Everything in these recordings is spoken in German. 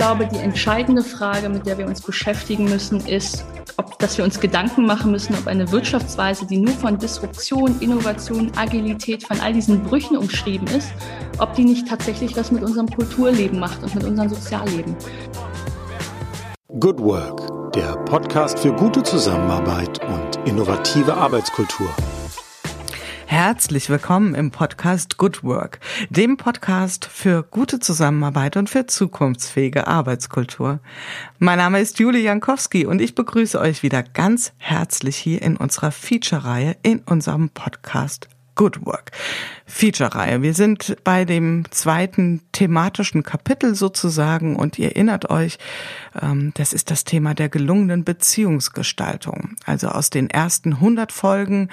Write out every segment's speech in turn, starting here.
glaube, die entscheidende Frage, mit der wir uns beschäftigen müssen, ist, ob, dass wir uns Gedanken machen müssen, ob eine Wirtschaftsweise, die nur von Disruption, Innovation, Agilität, von all diesen Brüchen umschrieben ist, ob die nicht tatsächlich was mit unserem Kulturleben macht und mit unserem Sozialleben. Good Work, der Podcast für gute Zusammenarbeit und innovative Arbeitskultur. Herzlich willkommen im Podcast Good Work, dem Podcast für gute Zusammenarbeit und für zukunftsfähige Arbeitskultur. Mein Name ist Julie Jankowski und ich begrüße euch wieder ganz herzlich hier in unserer Feature-Reihe in unserem Podcast Good Work. Feature-Reihe. Wir sind bei dem zweiten thematischen Kapitel sozusagen und ihr erinnert euch, ähm, das ist das Thema der gelungenen Beziehungsgestaltung. Also aus den ersten 100 Folgen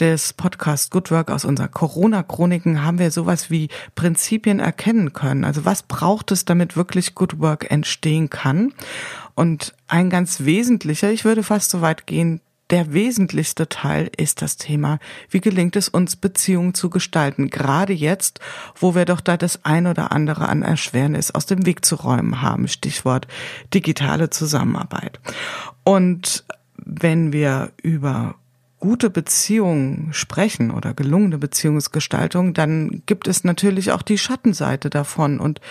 des Podcast Good Work aus unseren Corona-Chroniken haben wir sowas wie Prinzipien erkennen können. Also was braucht es, damit wirklich Good Work entstehen kann? Und ein ganz wesentlicher, ich würde fast so weit gehen, der wesentlichste Teil ist das Thema, wie gelingt es uns, Beziehungen zu gestalten, gerade jetzt, wo wir doch da das ein oder andere an Erschwernis aus dem Weg zu räumen haben, Stichwort digitale Zusammenarbeit. Und wenn wir über gute Beziehungen sprechen oder gelungene Beziehungsgestaltung, dann gibt es natürlich auch die Schattenseite davon. Und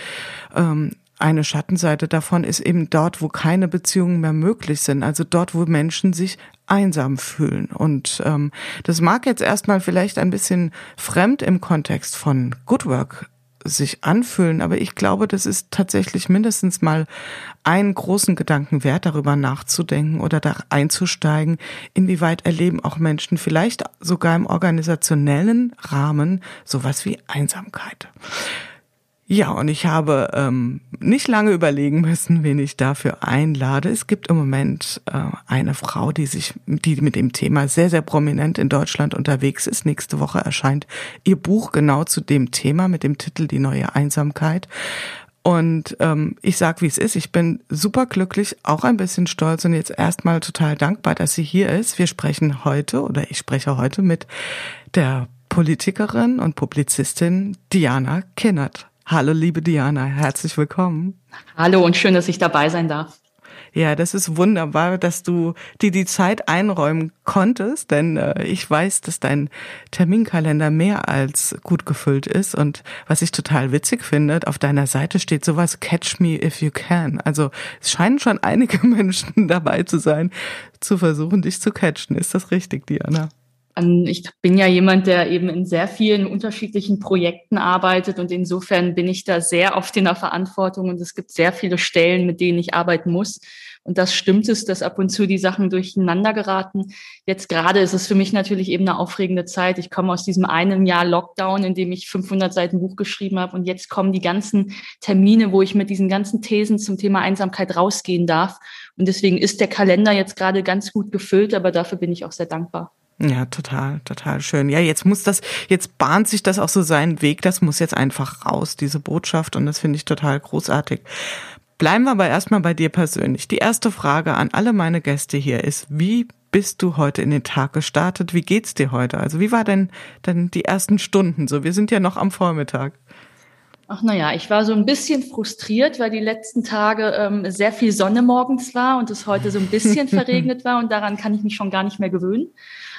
ähm, eine Schattenseite davon ist eben dort, wo keine Beziehungen mehr möglich sind, also dort, wo Menschen sich einsam fühlen. Und ähm, das mag jetzt erstmal vielleicht ein bisschen fremd im Kontext von Good Work sich anfühlen, aber ich glaube, das ist tatsächlich mindestens mal einen großen Gedanken wert, darüber nachzudenken oder da einzusteigen, inwieweit erleben auch Menschen vielleicht sogar im organisationellen Rahmen sowas wie Einsamkeit. Ja, und ich habe ähm, nicht lange überlegen müssen, wen ich dafür einlade. Es gibt im Moment äh, eine Frau, die sich, die mit dem Thema sehr, sehr prominent in Deutschland unterwegs ist. Nächste Woche erscheint ihr Buch genau zu dem Thema mit dem Titel Die neue Einsamkeit. Und ähm, ich sag, wie es ist. Ich bin super glücklich, auch ein bisschen stolz und jetzt erstmal total dankbar, dass sie hier ist. Wir sprechen heute oder ich spreche heute mit der Politikerin und Publizistin Diana Kinnert. Hallo, liebe Diana, herzlich willkommen. Hallo und schön, dass ich dabei sein darf. Ja, das ist wunderbar, dass du dir die Zeit einräumen konntest, denn äh, ich weiß, dass dein Terminkalender mehr als gut gefüllt ist und was ich total witzig finde, auf deiner Seite steht sowas Catch me if you can. Also es scheinen schon einige Menschen dabei zu sein, zu versuchen, dich zu catchen. Ist das richtig, Diana? Ich bin ja jemand, der eben in sehr vielen unterschiedlichen Projekten arbeitet und insofern bin ich da sehr oft in der Verantwortung und es gibt sehr viele Stellen, mit denen ich arbeiten muss. Und das stimmt es, dass ab und zu die Sachen durcheinander geraten. Jetzt gerade ist es für mich natürlich eben eine aufregende Zeit. Ich komme aus diesem einen Jahr Lockdown, in dem ich 500 Seiten Buch geschrieben habe. Und jetzt kommen die ganzen Termine, wo ich mit diesen ganzen Thesen zum Thema Einsamkeit rausgehen darf. Und deswegen ist der Kalender jetzt gerade ganz gut gefüllt, aber dafür bin ich auch sehr dankbar. Ja, total, total schön. Ja, jetzt muss das, jetzt bahnt sich das auch so seinen Weg, das muss jetzt einfach raus, diese Botschaft, und das finde ich total großartig. Bleiben wir aber erstmal bei dir persönlich. Die erste Frage an alle meine Gäste hier ist, wie bist du heute in den Tag gestartet? Wie geht's dir heute? Also wie war denn, denn die ersten Stunden so? Wir sind ja noch am Vormittag. Ach naja, ich war so ein bisschen frustriert, weil die letzten Tage ähm, sehr viel Sonne morgens war und es heute so ein bisschen verregnet war und daran kann ich mich schon gar nicht mehr gewöhnen.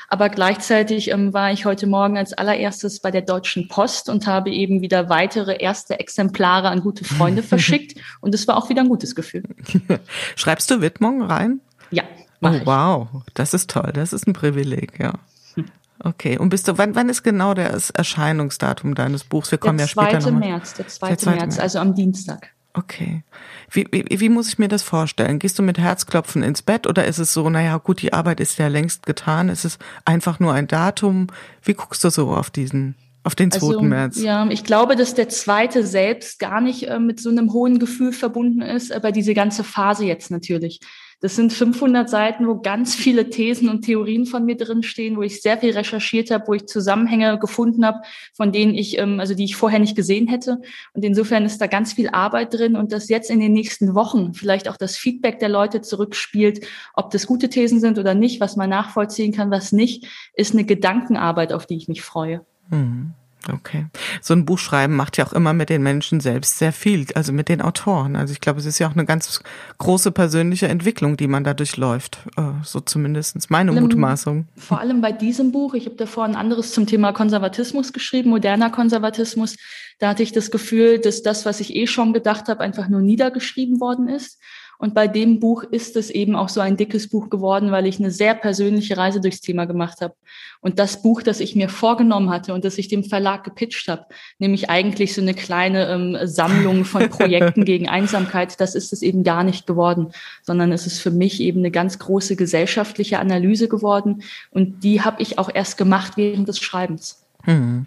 Aber gleichzeitig ähm, war ich heute Morgen als allererstes bei der Deutschen Post und habe eben wieder weitere erste Exemplare an gute Freunde verschickt. Und es war auch wieder ein gutes Gefühl. Schreibst du Widmung rein? Ja. Oh, wow, das ist toll. Das ist ein Privileg, ja. Hm. Okay, und bist du, wann, wann ist genau das Erscheinungsdatum deines Buchs? Wir kommen der ja später noch. März, der 2. Der 2. März, März, also am Dienstag. Okay. Wie, wie, wie muss ich mir das vorstellen? Gehst du mit Herzklopfen ins Bett oder ist es so, naja, gut, die Arbeit ist ja längst getan, ist es einfach nur ein Datum? Wie guckst du so auf diesen, auf den 2. Also, März? Ja, ich glaube, dass der zweite selbst gar nicht äh, mit so einem hohen Gefühl verbunden ist, aber diese ganze Phase jetzt natürlich. Das sind 500 Seiten, wo ganz viele Thesen und Theorien von mir drinstehen, wo ich sehr viel recherchiert habe, wo ich Zusammenhänge gefunden habe, von denen ich, ähm, also die ich vorher nicht gesehen hätte. Und insofern ist da ganz viel Arbeit drin und das jetzt in den nächsten Wochen vielleicht auch das Feedback der Leute zurückspielt, ob das gute Thesen sind oder nicht, was man nachvollziehen kann, was nicht, ist eine Gedankenarbeit, auf die ich mich freue. Mhm. Okay. So ein Buch schreiben macht ja auch immer mit den Menschen selbst sehr viel, also mit den Autoren. Also ich glaube, es ist ja auch eine ganz große persönliche Entwicklung, die man da durchläuft. Äh, so zumindest meine vor allem, Mutmaßung. Vor allem bei diesem Buch. Ich habe davor ein anderes zum Thema Konservatismus geschrieben, moderner Konservatismus. Da hatte ich das Gefühl, dass das, was ich eh schon gedacht habe, einfach nur niedergeschrieben worden ist. Und bei dem Buch ist es eben auch so ein dickes Buch geworden, weil ich eine sehr persönliche Reise durchs Thema gemacht habe. Und das Buch, das ich mir vorgenommen hatte und das ich dem Verlag gepitcht habe, nämlich eigentlich so eine kleine ähm, Sammlung von Projekten gegen Einsamkeit, das ist es eben gar nicht geworden, sondern es ist für mich eben eine ganz große gesellschaftliche Analyse geworden. Und die habe ich auch erst gemacht während des Schreibens. Hm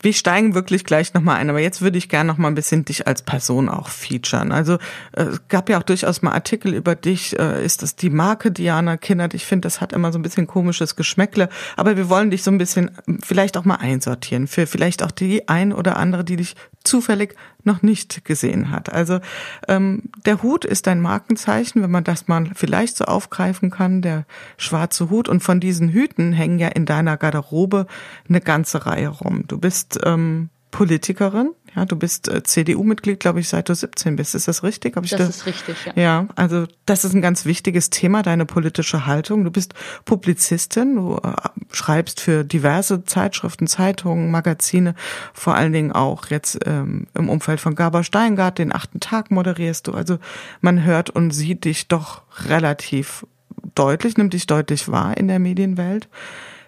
wir steigen wirklich gleich nochmal ein, aber jetzt würde ich gerne noch mal ein bisschen dich als Person auch featuren. Also äh, es gab ja auch durchaus mal Artikel über dich. Äh, ist das die Marke Diana Kindert? Ich finde, das hat immer so ein bisschen komisches Geschmäckle, aber wir wollen dich so ein bisschen vielleicht auch mal einsortieren für vielleicht auch die ein oder andere, die dich zufällig noch nicht gesehen hat. Also ähm, der Hut ist ein Markenzeichen, wenn man das mal vielleicht so aufgreifen kann, der schwarze Hut. Und von diesen Hüten hängen ja in deiner Garderobe eine ganze Reihe rum. Du bist ähm, Politikerin, ja, du bist äh, CDU-Mitglied, glaube ich, seit du 17 bist. Ist das richtig? Hab ich das, das ist richtig, ja. Ja, also das ist ein ganz wichtiges Thema, deine politische Haltung. Du bist Publizistin, du äh, schreibst für diverse Zeitschriften, Zeitungen, Magazine, vor allen Dingen auch jetzt ähm, im Umfeld von Gaber Steingart, den achten Tag moderierst du. Also man hört und sieht dich doch relativ deutlich, nimmt dich deutlich wahr in der Medienwelt.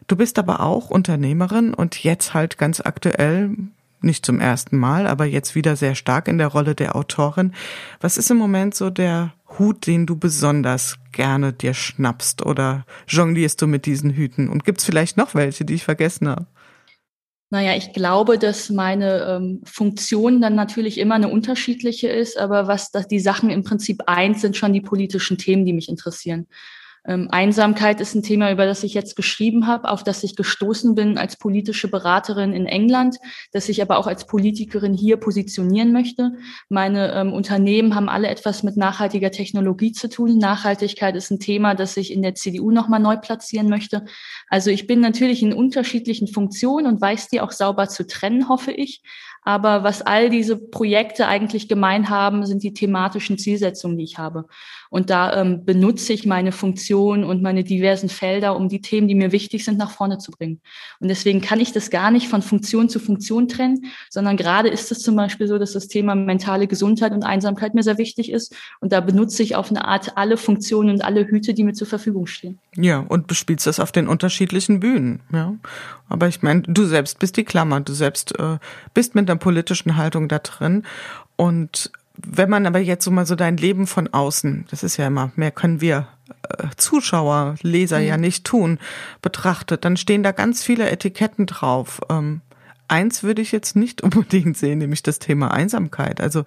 Du bist aber auch Unternehmerin und jetzt halt ganz aktuell nicht zum ersten Mal, aber jetzt wieder sehr stark in der Rolle der Autorin. Was ist im Moment so der Hut, den du besonders gerne dir schnappst oder jonglierst du mit diesen Hüten? Und gibt's vielleicht noch welche, die ich vergessen habe? Naja, ich glaube, dass meine ähm, Funktion dann natürlich immer eine unterschiedliche ist, aber was dass die Sachen im Prinzip eins sind schon die politischen Themen, die mich interessieren. Ähm, Einsamkeit ist ein Thema, über das ich jetzt geschrieben habe, auf das ich gestoßen bin als politische Beraterin in England, das ich aber auch als Politikerin hier positionieren möchte. Meine ähm, Unternehmen haben alle etwas mit nachhaltiger Technologie zu tun. Nachhaltigkeit ist ein Thema, das ich in der CDU nochmal neu platzieren möchte. Also ich bin natürlich in unterschiedlichen Funktionen und weiß die auch sauber zu trennen, hoffe ich. Aber was all diese Projekte eigentlich gemein haben, sind die thematischen Zielsetzungen, die ich habe. Und da ähm, benutze ich meine Funktion und meine diversen Felder, um die Themen, die mir wichtig sind, nach vorne zu bringen. Und deswegen kann ich das gar nicht von Funktion zu Funktion trennen, sondern gerade ist es zum Beispiel so, dass das Thema mentale Gesundheit und Einsamkeit mir sehr wichtig ist. Und da benutze ich auf eine Art alle Funktionen und alle Hüte, die mir zur Verfügung stehen. Ja, und bespielst das auf den unterschiedlichen Bühnen. Ja. Aber ich meine, du selbst bist die Klammer, du selbst äh, bist mit einer politischen Haltung da drin. Und wenn man aber jetzt so mal so dein Leben von außen, das ist ja immer, mehr können wir äh, Zuschauer, Leser mhm. ja nicht tun, betrachtet, dann stehen da ganz viele Etiketten drauf. Ähm, eins würde ich jetzt nicht unbedingt sehen, nämlich das Thema Einsamkeit. Also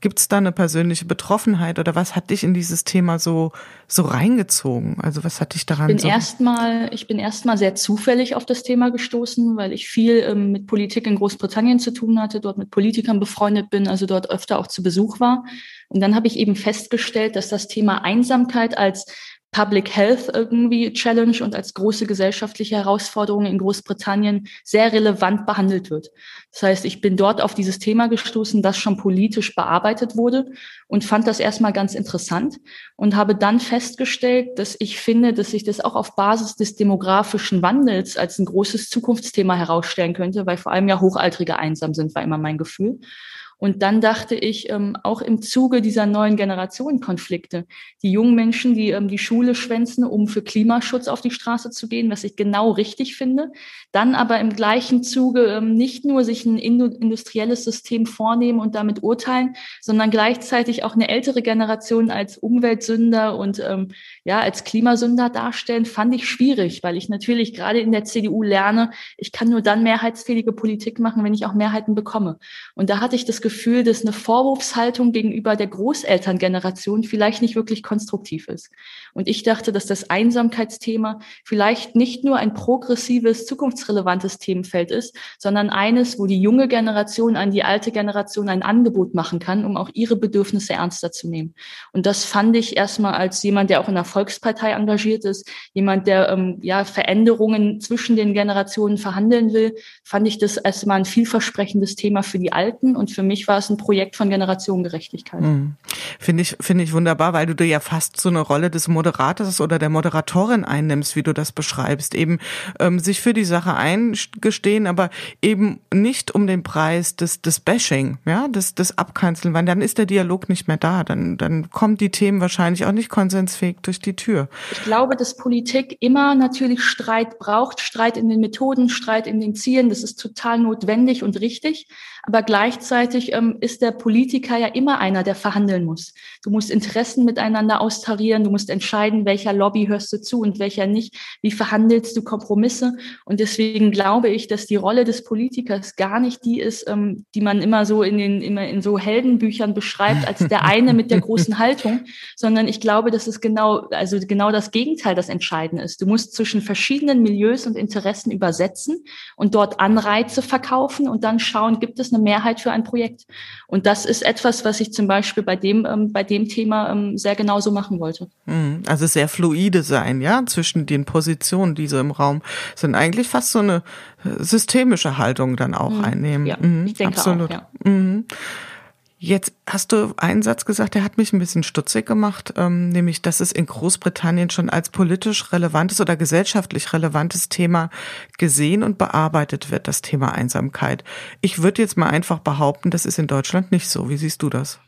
Gibt es da eine persönliche Betroffenheit oder was hat dich in dieses Thema so so reingezogen? Also was hat dich daran? Ich bin so erstmal, ich bin erstmal sehr zufällig auf das Thema gestoßen, weil ich viel ähm, mit Politik in Großbritannien zu tun hatte, dort mit Politikern befreundet bin, also dort öfter auch zu Besuch war. Und dann habe ich eben festgestellt, dass das Thema Einsamkeit als Public Health irgendwie Challenge und als große gesellschaftliche Herausforderung in Großbritannien sehr relevant behandelt wird. Das heißt, ich bin dort auf dieses Thema gestoßen, das schon politisch bearbeitet wurde und fand das erstmal ganz interessant und habe dann festgestellt, dass ich finde, dass sich das auch auf Basis des demografischen Wandels als ein großes Zukunftsthema herausstellen könnte, weil vor allem ja Hochaltrige einsam sind, war immer mein Gefühl. Und dann dachte ich, ähm, auch im Zuge dieser neuen Generationenkonflikte, die jungen Menschen, die ähm, die Schule schwänzen, um für Klimaschutz auf die Straße zu gehen, was ich genau richtig finde, dann aber im gleichen Zuge ähm, nicht nur sich ein industrielles System vornehmen und damit urteilen, sondern gleichzeitig auch eine ältere Generation als Umweltsünder und ähm, ja als Klimasünder darstellen, fand ich schwierig, weil ich natürlich gerade in der CDU lerne, ich kann nur dann mehrheitsfähige Politik machen, wenn ich auch Mehrheiten bekomme. Und da hatte ich das Gefühl, dass eine Vorwurfshaltung gegenüber der Großelterngeneration vielleicht nicht wirklich konstruktiv ist. Und ich dachte, dass das Einsamkeitsthema vielleicht nicht nur ein progressives, zukunftsrelevantes Themenfeld ist, sondern eines, wo die junge Generation an die alte Generation ein Angebot machen kann, um auch ihre Bedürfnisse ernster zu nehmen. Und das fand ich erstmal als jemand, der auch in der Volkspartei engagiert ist, jemand, der ähm, ja Veränderungen zwischen den Generationen verhandeln will, fand ich das erstmal ein vielversprechendes Thema für die Alten und für mich war es ein Projekt von Generationengerechtigkeit. Mhm. Finde ich, finde ich wunderbar, weil du dir ja fast so eine Rolle des Moderators oder der Moderatorin einnimmst, wie du das beschreibst, eben ähm, sich für die Sache eingestehen, aber eben nicht um den Preis des, des Bashing, ja, des, des Abkanzeln, weil dann ist der Dialog nicht mehr da, dann, dann kommen die Themen wahrscheinlich auch nicht konsensfähig durch die Tür. Ich glaube, dass Politik immer natürlich Streit braucht, Streit in den Methoden, Streit in den Zielen, das ist total notwendig und richtig. Aber gleichzeitig ähm, ist der Politiker ja immer einer, der verhandeln muss. Du musst Interessen miteinander austarieren, du musst entscheiden, welcher Lobby hörst du zu und welcher nicht. Wie verhandelst du Kompromisse? Und deswegen glaube ich, dass die Rolle des Politikers gar nicht die ist, ähm, die man immer so in den immer in so Heldenbüchern beschreibt als der eine mit der großen Haltung, sondern ich glaube, dass es genau also genau das Gegenteil das Entscheidende ist. Du musst zwischen verschiedenen Milieus und Interessen übersetzen und dort Anreize verkaufen und dann schauen, gibt es eine Mehrheit für ein Projekt. Und das ist etwas, was ich zum Beispiel bei dem, ähm, bei dem Thema ähm, sehr genauso machen wollte. Mhm. Also sehr fluide sein, ja, zwischen den Positionen, die so im Raum sind. Eigentlich fast so eine äh, systemische Haltung dann auch mhm. einnehmen. Ja, mhm. ich denke Absolut. auch, ja. Mhm. Jetzt hast du einen Satz gesagt, der hat mich ein bisschen stutzig gemacht, ähm, nämlich, dass es in Großbritannien schon als politisch relevantes oder gesellschaftlich relevantes Thema gesehen und bearbeitet wird, das Thema Einsamkeit. Ich würde jetzt mal einfach behaupten, das ist in Deutschland nicht so. Wie siehst du das?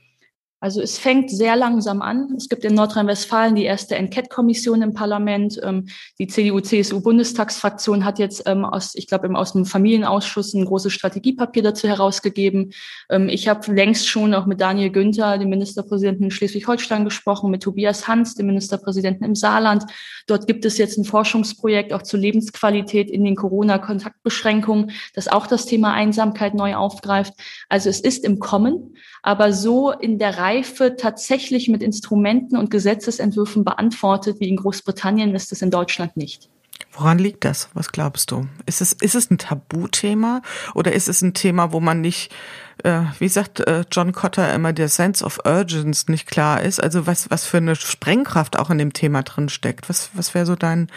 Also es fängt sehr langsam an. Es gibt in Nordrhein-Westfalen die erste Enquete-Kommission im Parlament. Ähm, die CDU-CSU-Bundestagsfraktion hat jetzt ähm, aus, ich glaube, aus dem Familienausschuss ein großes Strategiepapier dazu herausgegeben. Ähm, ich habe längst schon auch mit Daniel Günther, dem Ministerpräsidenten in Schleswig-Holstein, gesprochen, mit Tobias Hans, dem Ministerpräsidenten im Saarland. Dort gibt es jetzt ein Forschungsprojekt auch zur Lebensqualität in den Corona-Kontaktbeschränkungen, das auch das Thema Einsamkeit neu aufgreift. Also es ist im Kommen, aber so in der Reife tatsächlich mit Instrumenten und Gesetzesentwürfen beantwortet, wie in Großbritannien, ist es in Deutschland nicht. Woran liegt das? Was glaubst du? Ist es, ist es ein Tabuthema oder ist es ein Thema, wo man nicht, äh, wie sagt äh, John Cotter immer, der Sense of Urgence nicht klar ist? Also was, was für eine Sprengkraft auch in dem Thema drin steckt? Was, was wäre so dein,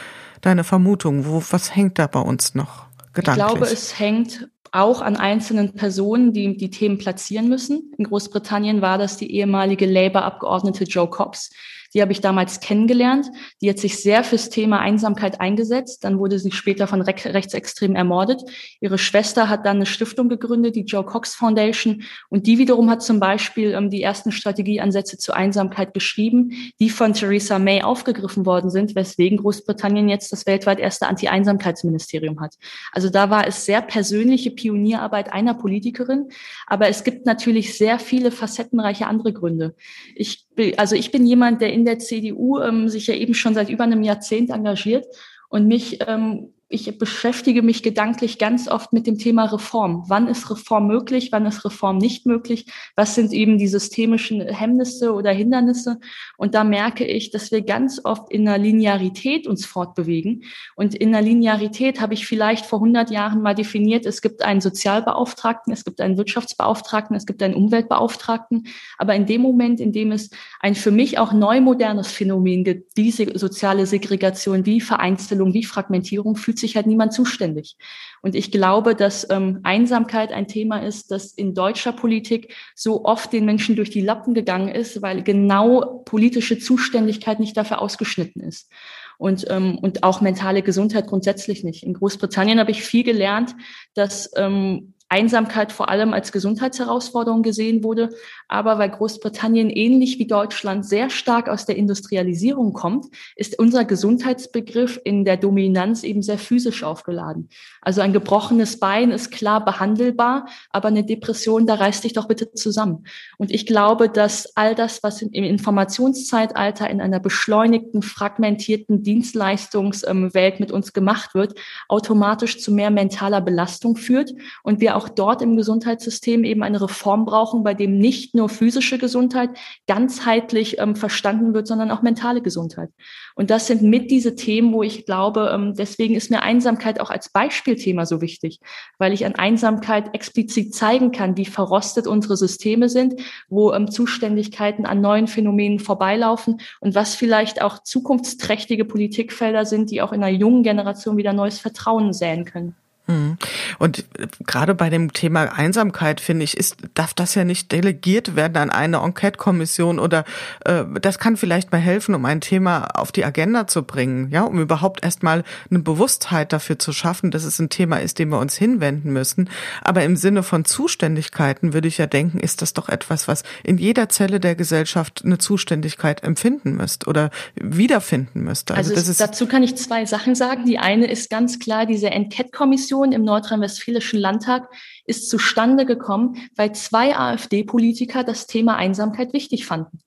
deine Vermutung? Wo, was hängt da bei uns noch? Ich glaube, es hängt auch an einzelnen Personen, die die Themen platzieren müssen. In Großbritannien war das die ehemalige Labour-Abgeordnete Joe Cox, die habe ich damals kennengelernt. Die hat sich sehr fürs Thema Einsamkeit eingesetzt. Dann wurde sie später von Re Rechtsextremen ermordet. Ihre Schwester hat dann eine Stiftung gegründet, die Joe Cox Foundation. Und die wiederum hat zum Beispiel ähm, die ersten Strategieansätze zur Einsamkeit geschrieben, die von Theresa May aufgegriffen worden sind, weswegen Großbritannien jetzt das weltweit erste Anti-Einsamkeitsministerium hat. Also da war es sehr persönliche Pionierarbeit einer Politikerin. Aber es gibt natürlich sehr viele facettenreiche andere Gründe. Ich, also ich bin jemand, der in in der CDU ähm, sich ja eben schon seit über einem Jahrzehnt engagiert und mich ähm, ich beschäftige mich gedanklich ganz oft mit dem Thema Reform. Wann ist Reform möglich? Wann ist Reform nicht möglich? Was sind eben die systemischen Hemmnisse oder Hindernisse? Und da merke ich, dass wir ganz oft in einer Linearität uns fortbewegen. Und in einer Linearität habe ich vielleicht vor 100 Jahren mal definiert, es gibt einen Sozialbeauftragten, es gibt einen Wirtschaftsbeauftragten, es gibt einen Umweltbeauftragten. Aber in dem Moment, in dem es ein für mich auch neu modernes Phänomen gibt, wie soziale Segregation, wie Vereinzelung, wie Fragmentierung, fühlt sich halt niemand zuständig. Und ich glaube, dass ähm, Einsamkeit ein Thema ist, das in deutscher Politik so oft den Menschen durch die Lappen gegangen ist, weil genau politische Zuständigkeit nicht dafür ausgeschnitten ist. Und, ähm, und auch mentale Gesundheit grundsätzlich nicht. In Großbritannien habe ich viel gelernt, dass ähm, Einsamkeit vor allem als Gesundheitsherausforderung gesehen wurde. Aber weil Großbritannien ähnlich wie Deutschland sehr stark aus der Industrialisierung kommt, ist unser Gesundheitsbegriff in der Dominanz eben sehr physisch aufgeladen. Also ein gebrochenes Bein ist klar behandelbar, aber eine Depression, da reißt dich doch bitte zusammen. Und ich glaube, dass all das, was im Informationszeitalter in einer beschleunigten, fragmentierten Dienstleistungswelt mit uns gemacht wird, automatisch zu mehr mentaler Belastung führt und wir auch dort im Gesundheitssystem eben eine Reform brauchen, bei dem nicht nur physische Gesundheit ganzheitlich ähm, verstanden wird, sondern auch mentale Gesundheit. Und das sind mit diese Themen, wo ich glaube, ähm, deswegen ist mir Einsamkeit auch als Beispielthema so wichtig, weil ich an Einsamkeit explizit zeigen kann, wie verrostet unsere Systeme sind, wo ähm, Zuständigkeiten an neuen Phänomenen vorbeilaufen und was vielleicht auch zukunftsträchtige Politikfelder sind, die auch in einer jungen Generation wieder neues Vertrauen säen können. Mhm. Und gerade bei dem Thema Einsamkeit, finde ich, ist, darf das ja nicht delegiert werden an eine Enquete-Kommission oder äh, das kann vielleicht mal helfen, um ein Thema auf die Agenda zu bringen, ja, um überhaupt erstmal eine Bewusstheit dafür zu schaffen, dass es ein Thema ist, dem wir uns hinwenden müssen. Aber im Sinne von Zuständigkeiten würde ich ja denken, ist das doch etwas, was in jeder Zelle der Gesellschaft eine Zuständigkeit empfinden müsste oder wiederfinden müsste. Also, also dazu kann ich zwei Sachen sagen. Die eine ist ganz klar diese Enquete-Kommission Diskussion im Nordrhein-Westfälischen Landtag ist zustande gekommen, weil zwei AfD-Politiker das Thema Einsamkeit wichtig fanden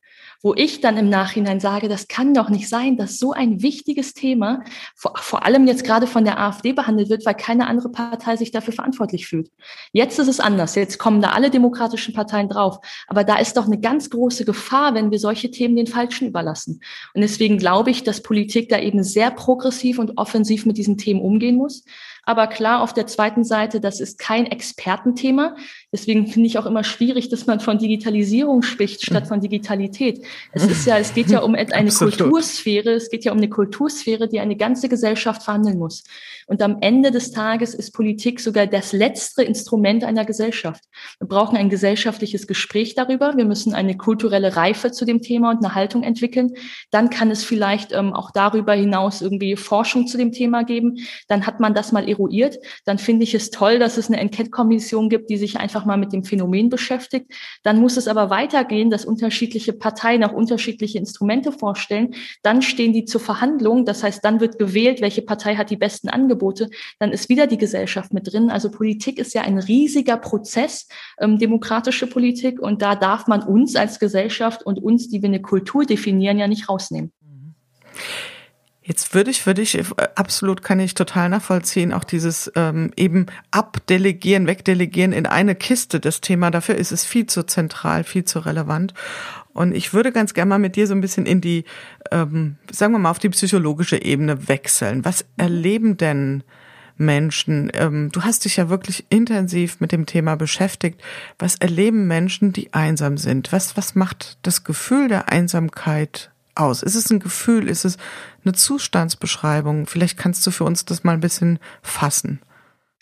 wo ich dann im Nachhinein sage, das kann doch nicht sein, dass so ein wichtiges Thema vor, vor, allem jetzt gerade von der AfD behandelt wird, weil keine andere Partei sich dafür verantwortlich fühlt. Jetzt ist es anders. Jetzt kommen da alle demokratischen Parteien drauf. Aber da ist doch eine ganz große Gefahr, wenn wir solche Themen den Falschen überlassen. Und deswegen glaube ich, dass Politik da eben sehr progressiv und offensiv mit diesen Themen umgehen muss. Aber klar, auf der zweiten Seite, das ist kein Expertenthema. Deswegen finde ich auch immer schwierig, dass man von Digitalisierung spricht statt von Digitalität. Es ist ja, es geht ja um eine Kultursphäre. Es geht ja um eine Kultursphäre, die eine ganze Gesellschaft verhandeln muss. Und am Ende des Tages ist Politik sogar das letzte Instrument einer Gesellschaft. Wir brauchen ein gesellschaftliches Gespräch darüber. Wir müssen eine kulturelle Reife zu dem Thema und eine Haltung entwickeln. Dann kann es vielleicht ähm, auch darüber hinaus irgendwie Forschung zu dem Thema geben. Dann hat man das mal eruiert. Dann finde ich es toll, dass es eine Enquete-Kommission gibt, die sich einfach mal mit dem Phänomen beschäftigt. Dann muss es aber weitergehen, dass unterschiedliche Parteien auch unterschiedliche Instrumente vorstellen. Dann stehen die zur Verhandlung. Das heißt, dann wird gewählt, welche Partei hat die besten Angebote dann ist wieder die Gesellschaft mit drin. Also Politik ist ja ein riesiger Prozess, ähm, demokratische Politik, und da darf man uns als Gesellschaft und uns, die wir eine Kultur definieren, ja nicht rausnehmen. Jetzt würde ich, würde ich, äh, absolut kann ich total nachvollziehen, auch dieses ähm, eben abdelegieren, wegdelegieren in eine Kiste, das Thema, dafür ist es viel zu zentral, viel zu relevant. Und ich würde ganz gerne mal mit dir so ein bisschen in die, ähm, sagen wir mal, auf die psychologische Ebene wechseln. Was erleben denn Menschen? Ähm, du hast dich ja wirklich intensiv mit dem Thema beschäftigt. Was erleben Menschen, die einsam sind? Was, was macht das Gefühl der Einsamkeit aus? Ist es ein Gefühl? Ist es eine Zustandsbeschreibung? Vielleicht kannst du für uns das mal ein bisschen fassen.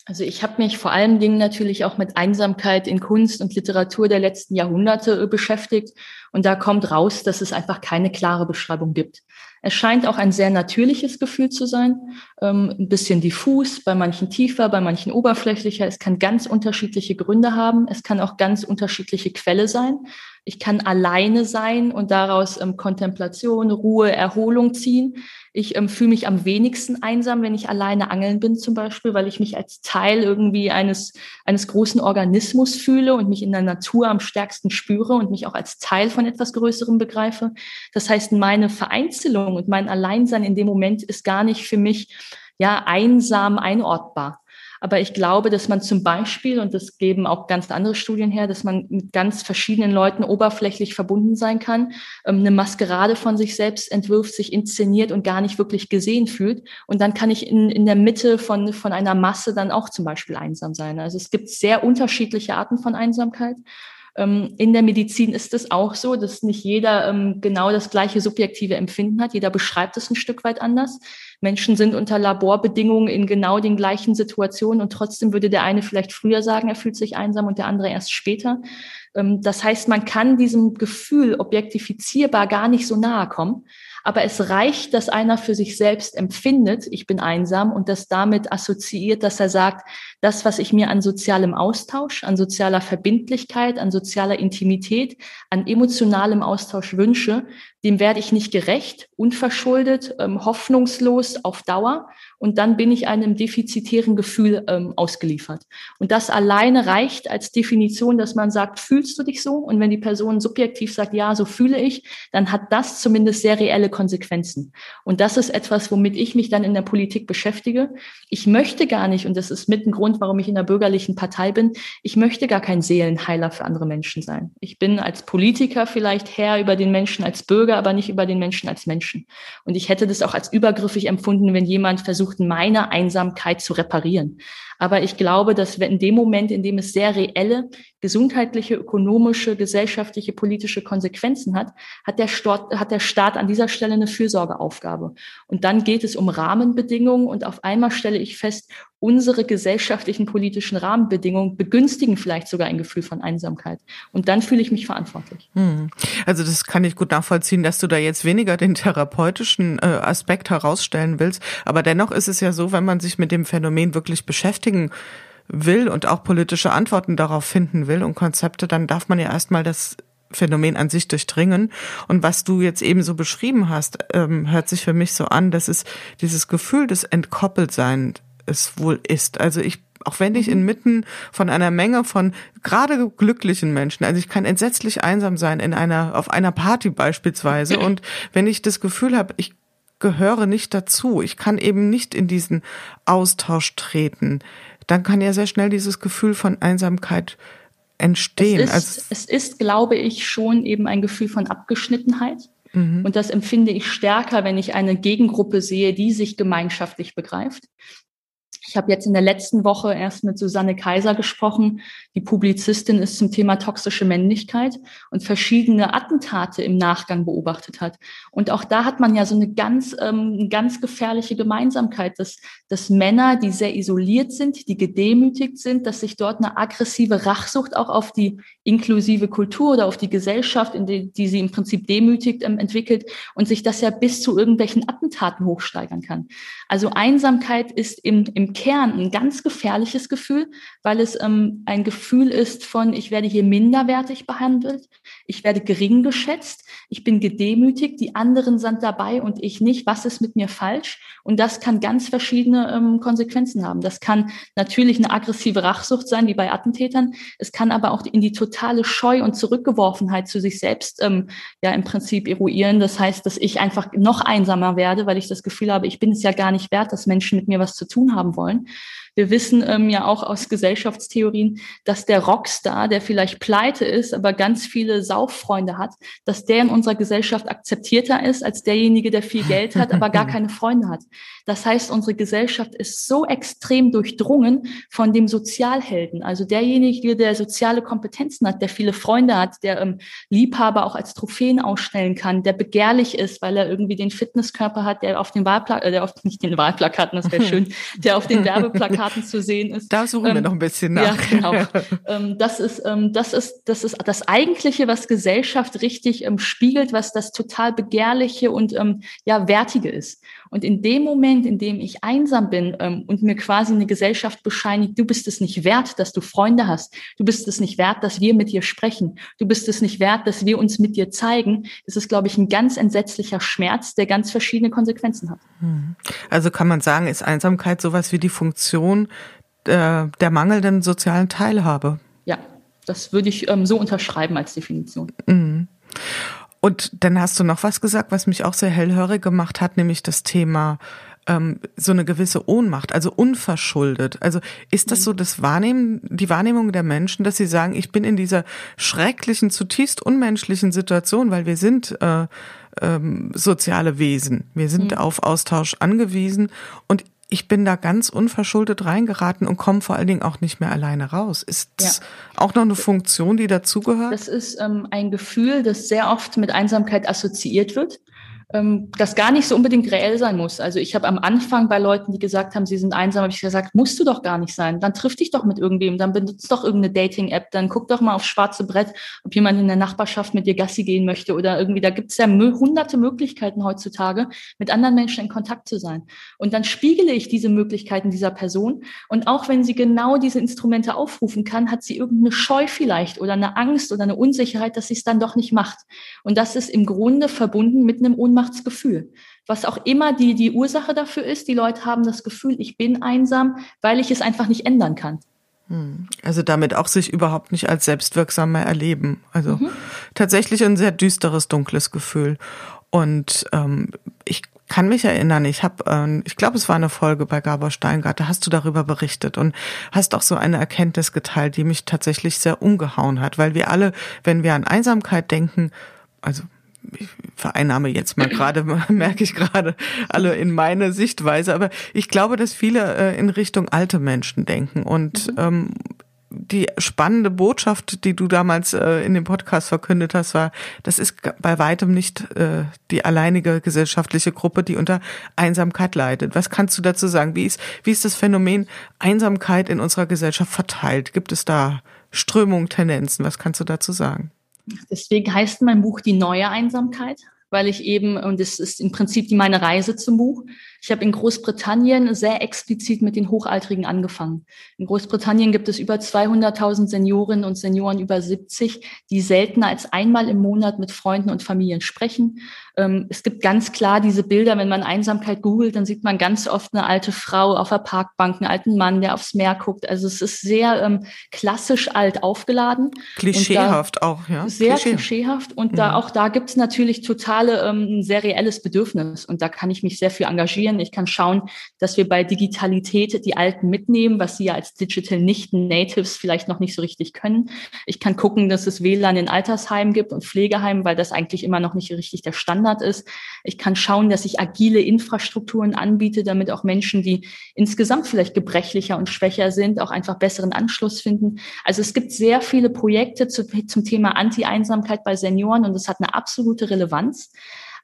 Also ich habe mich vor allen Dingen natürlich auch mit Einsamkeit in Kunst und Literatur der letzten Jahrhunderte äh, beschäftigt. Und da kommt raus, dass es einfach keine klare Beschreibung gibt. Es scheint auch ein sehr natürliches Gefühl zu sein, ähm, ein bisschen diffus, bei manchen tiefer, bei manchen oberflächlicher. Es kann ganz unterschiedliche Gründe haben. Es kann auch ganz unterschiedliche Quelle sein. Ich kann alleine sein und daraus ähm, Kontemplation, Ruhe, Erholung ziehen. Ich ähm, fühle mich am wenigsten einsam, wenn ich alleine angeln bin zum Beispiel, weil ich mich als Teil irgendwie eines, eines großen Organismus fühle und mich in der Natur am stärksten spüre und mich auch als Teil von etwas Größerem begreife. Das heißt, meine Vereinzelung und mein Alleinsein in dem Moment ist gar nicht für mich ja einsam einordbar. Aber ich glaube, dass man zum Beispiel, und das geben auch ganz andere Studien her, dass man mit ganz verschiedenen Leuten oberflächlich verbunden sein kann, ähm, eine Maskerade von sich selbst entwirft, sich inszeniert und gar nicht wirklich gesehen fühlt. Und dann kann ich in, in der Mitte von, von einer Masse dann auch zum Beispiel einsam sein. Also es gibt sehr unterschiedliche Arten von Einsamkeit. Ähm, in der Medizin ist es auch so, dass nicht jeder ähm, genau das gleiche subjektive Empfinden hat. Jeder beschreibt es ein Stück weit anders. Menschen sind unter Laborbedingungen in genau den gleichen Situationen und trotzdem würde der eine vielleicht früher sagen, er fühlt sich einsam und der andere erst später. Ähm, das heißt, man kann diesem Gefühl objektifizierbar gar nicht so nahe kommen. Aber es reicht, dass einer für sich selbst empfindet, ich bin einsam und das damit assoziiert, dass er sagt, das, was ich mir an sozialem Austausch, an sozialer Verbindlichkeit, an sozialer Intimität, an emotionalem Austausch wünsche, dem werde ich nicht gerecht, unverschuldet, ähm, hoffnungslos auf Dauer. Und dann bin ich einem defizitären Gefühl ähm, ausgeliefert. Und das alleine reicht als Definition, dass man sagt, fühlst du dich so? Und wenn die Person subjektiv sagt, ja, so fühle ich, dann hat das zumindest sehr reelle Konsequenzen. Und das ist etwas, womit ich mich dann in der Politik beschäftige. Ich möchte gar nicht, und das ist mit ein Grund, Grund, warum ich in der bürgerlichen Partei bin. Ich möchte gar kein Seelenheiler für andere Menschen sein. Ich bin als Politiker vielleicht Herr über den Menschen als Bürger, aber nicht über den Menschen als Menschen. Und ich hätte das auch als übergriffig empfunden, wenn jemand versucht, meine Einsamkeit zu reparieren. Aber ich glaube, dass in dem Moment, in dem es sehr reelle gesundheitliche, ökonomische, gesellschaftliche, politische Konsequenzen hat, hat der, Staat, hat der Staat an dieser Stelle eine Fürsorgeaufgabe. Und dann geht es um Rahmenbedingungen und auf einmal stelle ich fest, unsere gesellschaftlichen politischen Rahmenbedingungen begünstigen vielleicht sogar ein Gefühl von Einsamkeit. Und dann fühle ich mich verantwortlich. Hm. Also das kann ich gut nachvollziehen, dass du da jetzt weniger den therapeutischen äh, Aspekt herausstellen willst. Aber dennoch ist es ja so, wenn man sich mit dem Phänomen wirklich beschäftigen will und auch politische Antworten darauf finden will und Konzepte, dann darf man ja erstmal das Phänomen an sich durchdringen. Und was du jetzt eben so beschrieben hast, ähm, hört sich für mich so an, dass es dieses Gefühl des Entkoppeltseins es wohl ist. Also ich auch wenn ich inmitten von einer Menge von gerade glücklichen Menschen, also ich kann entsetzlich einsam sein in einer auf einer Party beispielsweise und wenn ich das Gefühl habe, ich gehöre nicht dazu, ich kann eben nicht in diesen Austausch treten, dann kann ja sehr schnell dieses Gefühl von Einsamkeit entstehen. Es ist, also, es ist glaube ich, schon eben ein Gefühl von Abgeschnittenheit. Mhm. Und das empfinde ich stärker, wenn ich eine Gegengruppe sehe, die sich gemeinschaftlich begreift. Ich habe jetzt in der letzten Woche erst mit Susanne Kaiser gesprochen. Die Publizistin ist zum Thema toxische Männlichkeit und verschiedene Attentate im Nachgang beobachtet hat. Und auch da hat man ja so eine ganz, ähm, ganz gefährliche Gemeinsamkeit, dass, dass Männer, die sehr isoliert sind, die gedemütigt sind, dass sich dort eine aggressive Rachsucht auch auf die inklusive Kultur oder auf die Gesellschaft, in die, die sie im Prinzip demütigt, ähm, entwickelt und sich das ja bis zu irgendwelchen Attentaten hochsteigern kann. Also Einsamkeit ist im, im Kern ein ganz gefährliches Gefühl, weil es ähm, ein Gefühl ist von, ich werde hier minderwertig behandelt, ich werde gering geschätzt, ich bin gedemütigt, die anderen sind dabei und ich nicht. Was ist mit mir falsch? Und das kann ganz verschiedene ähm, Konsequenzen haben. Das kann natürlich eine aggressive Rachsucht sein, wie bei Attentätern. Es kann aber auch in die totale Scheu und Zurückgeworfenheit zu sich selbst ähm, ja im Prinzip eruieren. Das heißt, dass ich einfach noch einsamer werde, weil ich das Gefühl habe, ich bin es ja gar nicht wert, dass Menschen mit mir was zu tun haben wollen wollen. Wir wissen ähm, ja auch aus Gesellschaftstheorien, dass der Rockstar, der vielleicht pleite ist, aber ganz viele Sauffreunde hat, dass der in unserer Gesellschaft akzeptierter ist als derjenige, der viel Geld hat, aber gar keine Freunde hat. Das heißt, unsere Gesellschaft ist so extrem durchdrungen von dem Sozialhelden, also derjenige, der soziale Kompetenzen hat, der viele Freunde hat, der ähm, Liebhaber auch als Trophäen ausstellen kann, der begehrlich ist, weil er irgendwie den Fitnesskörper hat, der auf den Wahlplakaten, äh, der auf nicht den Wahlplakaten, das wäre schön, der auf den Werbeplakaten zu sehen ist. Da suchen ähm, wir noch ein bisschen nach. Ja, genau. ähm, das ist, ähm, das ist, das ist das Eigentliche, was Gesellschaft richtig ähm, spiegelt, was das total Begehrliche und ähm, ja Wertige ist. Und in dem Moment, in dem ich einsam bin ähm, und mir quasi eine Gesellschaft bescheinigt, du bist es nicht wert, dass du Freunde hast, du bist es nicht wert, dass wir mit dir sprechen, du bist es nicht wert, dass wir uns mit dir zeigen, ist es, glaube ich, ein ganz entsetzlicher Schmerz, der ganz verschiedene Konsequenzen hat. Hm. Also kann man sagen, ist Einsamkeit sowas wie die Funktion der, der mangelnden sozialen Teilhabe? Ja, das würde ich ähm, so unterschreiben als Definition. Mhm. Und dann hast du noch was gesagt, was mich auch sehr hellhörig gemacht hat, nämlich das Thema ähm, so eine gewisse Ohnmacht, also unverschuldet. Also ist das mhm. so das Wahrnehmen, die Wahrnehmung der Menschen, dass sie sagen, ich bin in dieser schrecklichen, zutiefst unmenschlichen Situation, weil wir sind äh, ähm, soziale Wesen, wir sind mhm. auf Austausch angewiesen und ich bin da ganz unverschuldet reingeraten und komme vor allen Dingen auch nicht mehr alleine raus. Ist das ja. auch noch eine Funktion, die dazugehört? Das ist ähm, ein Gefühl, das sehr oft mit Einsamkeit assoziiert wird das gar nicht so unbedingt reell sein muss. Also ich habe am Anfang bei Leuten, die gesagt haben, sie sind einsam, habe ich gesagt, musst du doch gar nicht sein. Dann triff dich doch mit irgendwem, dann benutzt doch irgendeine Dating-App, dann guck doch mal aufs schwarze Brett, ob jemand in der Nachbarschaft mit dir Gassi gehen möchte oder irgendwie, da gibt es ja hunderte Möglichkeiten heutzutage, mit anderen Menschen in Kontakt zu sein. Und dann spiegele ich diese Möglichkeiten dieser Person. Und auch wenn sie genau diese Instrumente aufrufen kann, hat sie irgendeine Scheu vielleicht oder eine Angst oder eine Unsicherheit, dass sie es dann doch nicht macht. Und das ist im Grunde verbunden mit einem Ohnmacht Ohnmachtsgefühl. Was auch immer die, die Ursache dafür ist, die Leute haben das Gefühl, ich bin einsam, weil ich es einfach nicht ändern kann. Hm. Also damit auch sich überhaupt nicht als selbstwirksam mehr erleben. Also mhm. tatsächlich ein sehr düsteres, dunkles Gefühl. Und ähm, ich kann mich erinnern, ich habe, äh, ich glaube, es war eine Folge bei Gabor Steingart, da hast du darüber berichtet und hast auch so eine Erkenntnis geteilt, die mich tatsächlich sehr umgehauen hat, weil wir alle, wenn wir an Einsamkeit denken, also ich vereinnahme jetzt mal gerade, merke ich gerade, alle in meine Sichtweise, aber ich glaube, dass viele äh, in Richtung alte Menschen denken und mhm. ähm, die spannende Botschaft, die du damals äh, in dem Podcast verkündet hast, war, das ist bei weitem nicht äh, die alleinige gesellschaftliche Gruppe, die unter Einsamkeit leidet. Was kannst du dazu sagen? Wie ist, wie ist das Phänomen Einsamkeit in unserer Gesellschaft verteilt? Gibt es da Strömungen, Tendenzen? Was kannst du dazu sagen? Deswegen heißt mein Buch Die neue Einsamkeit, weil ich eben, und das ist im Prinzip meine Reise zum Buch, ich habe in Großbritannien sehr explizit mit den Hochaltrigen angefangen. In Großbritannien gibt es über 200.000 Seniorinnen und Senioren über 70, die seltener als einmal im Monat mit Freunden und Familien sprechen. Ähm, es gibt ganz klar diese Bilder, wenn man Einsamkeit googelt, dann sieht man ganz oft eine alte Frau auf der Parkbank, einen alten Mann, der aufs Meer guckt. Also es ist sehr ähm, klassisch alt aufgeladen. Klischeehaft auch, ja. Sehr klischeehaft. klischeehaft. Und da mhm. auch da gibt es natürlich totale, ähm, ein sehr reelles Bedürfnis. Und da kann ich mich sehr viel engagieren konzentrieren. Ich kann schauen, dass wir bei Digitalität die Alten mitnehmen, was sie ja als Digital nicht Natives vielleicht noch nicht so richtig können. Ich kann gucken, dass es WLAN in Altersheimen gibt und Pflegeheimen, weil das eigentlich immer noch nicht richtig der Standard ist. Ich kann schauen, dass ich agile Infrastrukturen anbiete, damit auch Menschen, die insgesamt vielleicht gebrechlicher und schwächer sind, auch einfach besseren Anschluss finden. Also es gibt sehr viele Projekte zu, zum Thema Anti-Einsamkeit bei Senioren und das hat eine absolute Relevanz.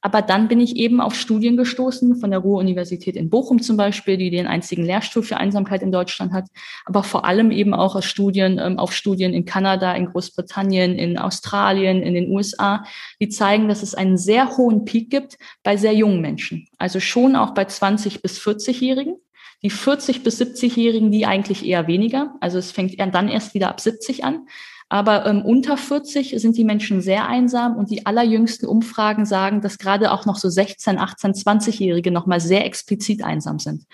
Aber dann bin ich eben auf Studien gestoßen, von der Ruhr-Universität in Bochum zum Beispiel, die den einzigen Lehrstuhl für Einsamkeit in Deutschland hat, aber vor allem eben auch aus Studien, ähm, auf Studien in Kanada, in Großbritannien, in Australien, in den USA, die zeigen, dass es einen sehr hohen Peak gibt bei sehr jungen Menschen. Also schon auch bei 20 bis 40-Jährigen. Die 40 bis 70-Jährigen, die eigentlich eher weniger. Also es fängt dann erst wieder ab 70 an. Aber ähm, unter 40 sind die Menschen sehr einsam und die allerjüngsten Umfragen sagen, dass gerade auch noch so 16, 18, 20-Jährige nochmal sehr explizit einsam sind.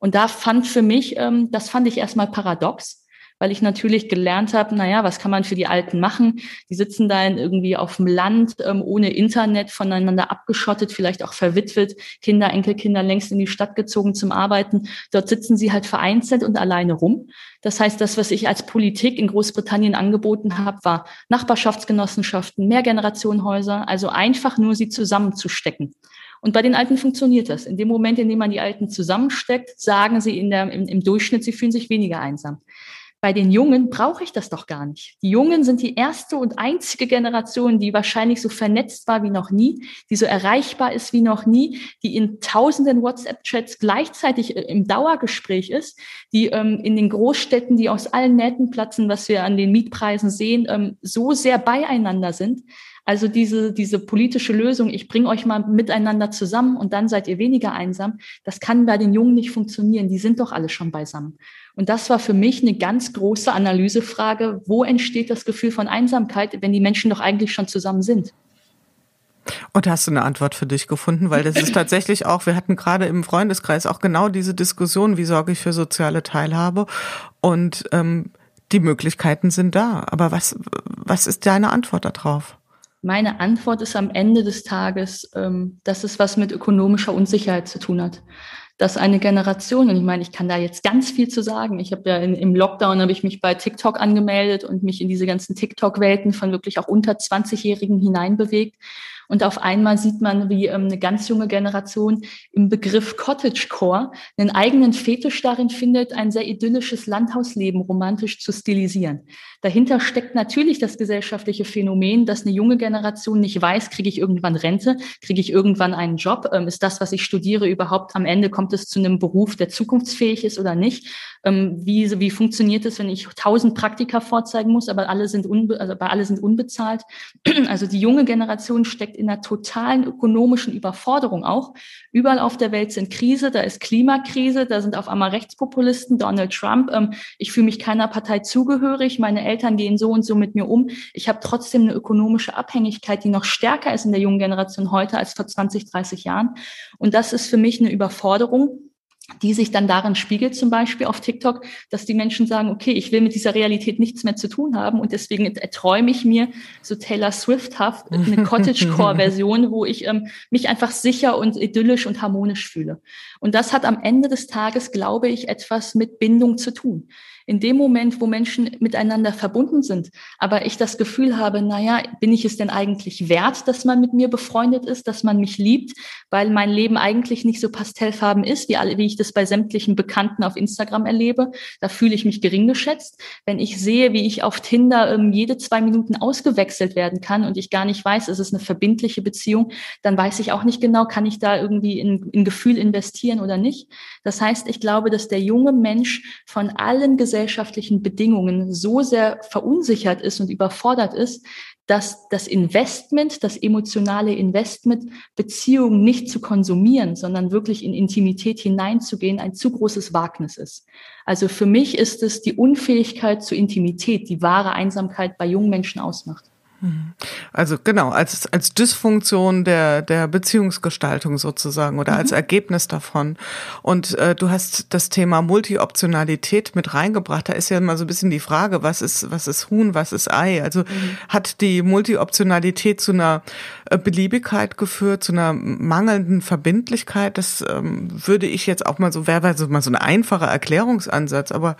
Und da fand für mich, ähm, das fand ich erstmal paradox, weil ich natürlich gelernt habe, naja, was kann man für die Alten machen? Die sitzen da irgendwie auf dem Land, ähm, ohne Internet, voneinander abgeschottet, vielleicht auch verwitwet, Kinder, Enkelkinder längst in die Stadt gezogen zum Arbeiten. Dort sitzen sie halt vereinzelt und alleine rum. Das heißt, das, was ich als Politik in Großbritannien angeboten habe, war Nachbarschaftsgenossenschaften, Mehrgenerationenhäuser, also einfach nur sie zusammenzustecken. Und bei den Alten funktioniert das. In dem Moment, in dem man die Alten zusammensteckt, sagen sie in der, im, im Durchschnitt, sie fühlen sich weniger einsam. Bei den Jungen brauche ich das doch gar nicht. Die Jungen sind die erste und einzige Generation, die wahrscheinlich so vernetzt war wie noch nie, die so erreichbar ist wie noch nie, die in tausenden WhatsApp-Chats gleichzeitig äh, im Dauergespräch ist, die ähm, in den Großstädten, die aus allen Nähten platzen, was wir an den Mietpreisen sehen, ähm, so sehr beieinander sind. Also diese, diese politische Lösung, ich bringe euch mal miteinander zusammen und dann seid ihr weniger einsam, das kann bei den Jungen nicht funktionieren. Die sind doch alle schon beisammen. Und das war für mich eine ganz große Analysefrage. Wo entsteht das Gefühl von Einsamkeit, wenn die Menschen doch eigentlich schon zusammen sind? Und hast du eine Antwort für dich gefunden? Weil das ist tatsächlich auch, wir hatten gerade im Freundeskreis auch genau diese Diskussion, wie sorge ich für soziale Teilhabe? Und ähm, die Möglichkeiten sind da. Aber was, was ist deine Antwort darauf? Meine Antwort ist am Ende des Tages, ähm, dass es was mit ökonomischer Unsicherheit zu tun hat dass eine Generation, und ich meine, ich kann da jetzt ganz viel zu sagen. Ich habe ja in, im Lockdown habe ich mich bei TikTok angemeldet und mich in diese ganzen TikTok-Welten von wirklich auch unter 20-Jährigen hineinbewegt. Und auf einmal sieht man, wie ähm, eine ganz junge Generation im Begriff Cottagecore einen eigenen Fetisch darin findet, ein sehr idyllisches Landhausleben romantisch zu stilisieren. Dahinter steckt natürlich das gesellschaftliche Phänomen, dass eine junge Generation nicht weiß, kriege ich irgendwann Rente, kriege ich irgendwann einen Job, ähm, ist das, was ich studiere, überhaupt am Ende kommt es zu einem Beruf, der zukunftsfähig ist oder nicht? Ähm, wie, wie funktioniert es, wenn ich tausend Praktika vorzeigen muss, aber alle sind, unbe also alle sind unbezahlt? Also die junge Generation steckt in einer totalen ökonomischen Überforderung auch. Überall auf der Welt sind Krise, da ist Klimakrise, da sind auf einmal Rechtspopulisten, Donald Trump. Ähm, ich fühle mich keiner Partei zugehörig, meine Eltern gehen so und so mit mir um. Ich habe trotzdem eine ökonomische Abhängigkeit, die noch stärker ist in der jungen Generation heute als vor 20, 30 Jahren. Und das ist für mich eine Überforderung die sich dann darin spiegelt, zum Beispiel auf TikTok, dass die Menschen sagen, okay, ich will mit dieser Realität nichts mehr zu tun haben und deswegen erträume ich mir so Taylor Swift-haft eine Cottagecore-Version, wo ich ähm, mich einfach sicher und idyllisch und harmonisch fühle. Und das hat am Ende des Tages, glaube ich, etwas mit Bindung zu tun in dem Moment, wo Menschen miteinander verbunden sind, aber ich das Gefühl habe, naja, bin ich es denn eigentlich wert, dass man mit mir befreundet ist, dass man mich liebt, weil mein Leben eigentlich nicht so pastellfarben ist, wie, alle, wie ich das bei sämtlichen Bekannten auf Instagram erlebe. Da fühle ich mich gering geschätzt. Wenn ich sehe, wie ich auf Tinder ähm, jede zwei Minuten ausgewechselt werden kann und ich gar nicht weiß, es ist eine verbindliche Beziehung, dann weiß ich auch nicht genau, kann ich da irgendwie in, in Gefühl investieren oder nicht. Das heißt, ich glaube, dass der junge Mensch von allen Gesellschaften gesellschaftlichen Bedingungen so sehr verunsichert ist und überfordert ist, dass das Investment, das emotionale Investment, Beziehungen nicht zu konsumieren, sondern wirklich in Intimität hineinzugehen, ein zu großes Wagnis ist. Also für mich ist es die Unfähigkeit zur Intimität, die wahre Einsamkeit bei jungen Menschen ausmacht. Also genau, als, als Dysfunktion der, der Beziehungsgestaltung sozusagen oder mhm. als Ergebnis davon. Und äh, du hast das Thema Multioptionalität mit reingebracht. Da ist ja immer so ein bisschen die Frage, was ist, was ist Huhn, was ist Ei? Also mhm. hat die Multioptionalität zu einer äh, Beliebigkeit geführt, zu einer mangelnden Verbindlichkeit? Das ähm, würde ich jetzt auch mal so, wäre so mal so ein einfacher Erklärungsansatz. Aber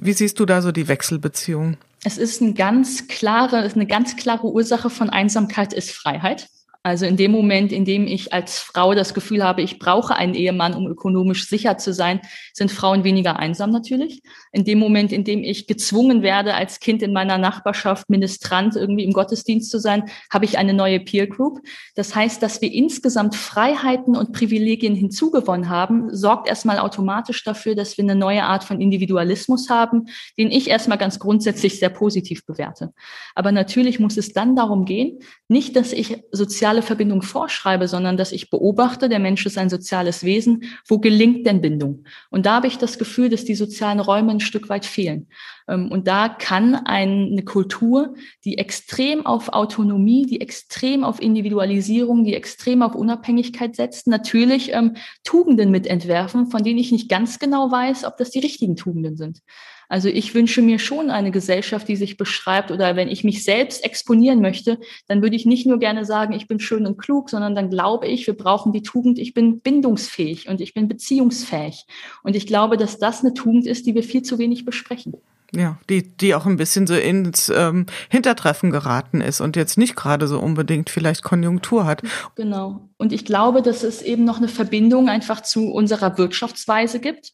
wie siehst du da so die Wechselbeziehung? Es ist eine ganz klare, eine ganz klare Ursache von Einsamkeit ist Freiheit. Also in dem Moment, in dem ich als Frau das Gefühl habe, ich brauche einen Ehemann, um ökonomisch sicher zu sein, sind Frauen weniger einsam natürlich. In dem Moment, in dem ich gezwungen werde, als Kind in meiner Nachbarschaft Ministrant irgendwie im Gottesdienst zu sein, habe ich eine neue Peer Group. Das heißt, dass wir insgesamt Freiheiten und Privilegien hinzugewonnen haben, sorgt erstmal automatisch dafür, dass wir eine neue Art von Individualismus haben, den ich erstmal ganz grundsätzlich sehr positiv bewerte. Aber natürlich muss es dann darum gehen, nicht, dass ich soziale soziale Verbindung vorschreibe, sondern dass ich beobachte, der Mensch ist ein soziales Wesen, wo gelingt denn Bindung? Und da habe ich das Gefühl, dass die sozialen Räume ein Stück weit fehlen. Ähm, und da kann eine Kultur, die extrem auf Autonomie, die extrem auf Individualisierung, die extrem auf Unabhängigkeit setzt, natürlich ähm, Tugenden mitentwerfen, von denen ich nicht ganz genau weiß, ob das die richtigen Tugenden sind. Also ich wünsche mir schon eine Gesellschaft, die sich beschreibt oder wenn ich mich selbst exponieren möchte, dann würde ich nicht nur gerne sagen, ich bin schön und klug, sondern dann glaube ich, wir brauchen die Tugend, ich bin bindungsfähig und ich bin beziehungsfähig. Und ich glaube, dass das eine Tugend ist, die wir viel zu wenig besprechen. Ja, die, die auch ein bisschen so ins ähm, Hintertreffen geraten ist und jetzt nicht gerade so unbedingt vielleicht Konjunktur hat. Genau. Und ich glaube, dass es eben noch eine Verbindung einfach zu unserer Wirtschaftsweise gibt.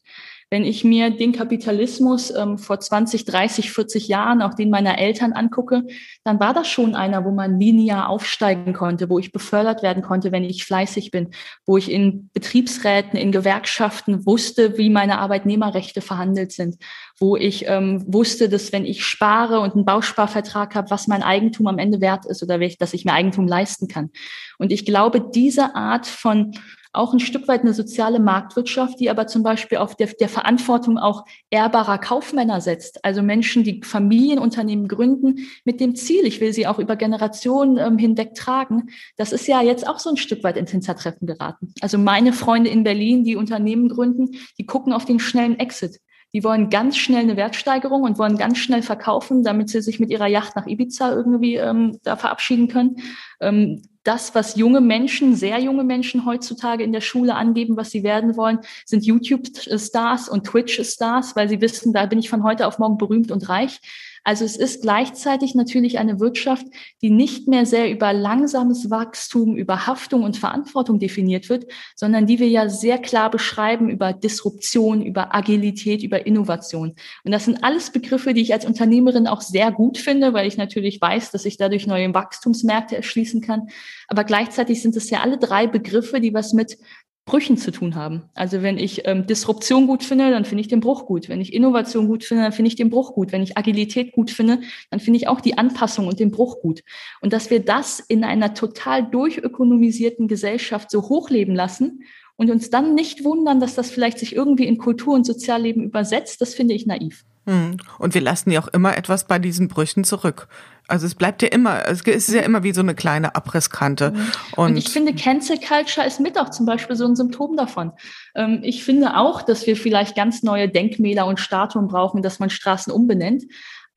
Wenn ich mir den Kapitalismus ähm, vor 20, 30, 40 Jahren, auch den meiner Eltern angucke, dann war das schon einer, wo man linear aufsteigen konnte, wo ich befördert werden konnte, wenn ich fleißig bin, wo ich in Betriebsräten, in Gewerkschaften wusste, wie meine Arbeitnehmerrechte verhandelt sind, wo ich ähm, wusste, dass wenn ich spare und einen Bausparvertrag habe, was mein Eigentum am Ende wert ist oder dass ich mir Eigentum leisten kann. Und ich glaube, diese Art von auch ein Stück weit eine soziale Marktwirtschaft, die aber zum Beispiel auf der, der Verantwortung auch ehrbarer Kaufmänner setzt. Also Menschen, die Familienunternehmen gründen mit dem Ziel, ich will sie auch über Generationen ähm, hinweg tragen. Das ist ja jetzt auch so ein Stück weit ins Hintertreffen geraten. Also meine Freunde in Berlin, die Unternehmen gründen, die gucken auf den schnellen Exit. Die wollen ganz schnell eine Wertsteigerung und wollen ganz schnell verkaufen, damit sie sich mit ihrer Yacht nach Ibiza irgendwie ähm, da verabschieden können. Ähm, das, was junge Menschen, sehr junge Menschen heutzutage in der Schule angeben, was sie werden wollen, sind YouTube-Stars und Twitch-Stars, weil sie wissen, da bin ich von heute auf morgen berühmt und reich. Also es ist gleichzeitig natürlich eine Wirtschaft, die nicht mehr sehr über langsames Wachstum, über Haftung und Verantwortung definiert wird, sondern die wir ja sehr klar beschreiben über Disruption, über Agilität, über Innovation. Und das sind alles Begriffe, die ich als Unternehmerin auch sehr gut finde, weil ich natürlich weiß, dass ich dadurch neue Wachstumsmärkte erschließen kann. Aber gleichzeitig sind es ja alle drei Begriffe, die was mit Brüchen zu tun haben. Also wenn ich ähm, Disruption gut finde, dann finde ich den Bruch gut. Wenn ich Innovation gut finde, dann finde ich den Bruch gut. Wenn ich Agilität gut finde, dann finde ich auch die Anpassung und den Bruch gut. Und dass wir das in einer total durchökonomisierten Gesellschaft so hochleben lassen und uns dann nicht wundern, dass das vielleicht sich irgendwie in Kultur und Sozialleben übersetzt, das finde ich naiv. Hm. Und wir lassen ja auch immer etwas bei diesen Brüchen zurück. Also es bleibt ja immer, es ist ja immer wie so eine kleine Abrisskante. Mhm. Und, und ich finde, Cancel Culture ist mit auch zum Beispiel so ein Symptom davon. Ähm, ich finde auch, dass wir vielleicht ganz neue Denkmäler und Statuen brauchen, dass man Straßen umbenennt.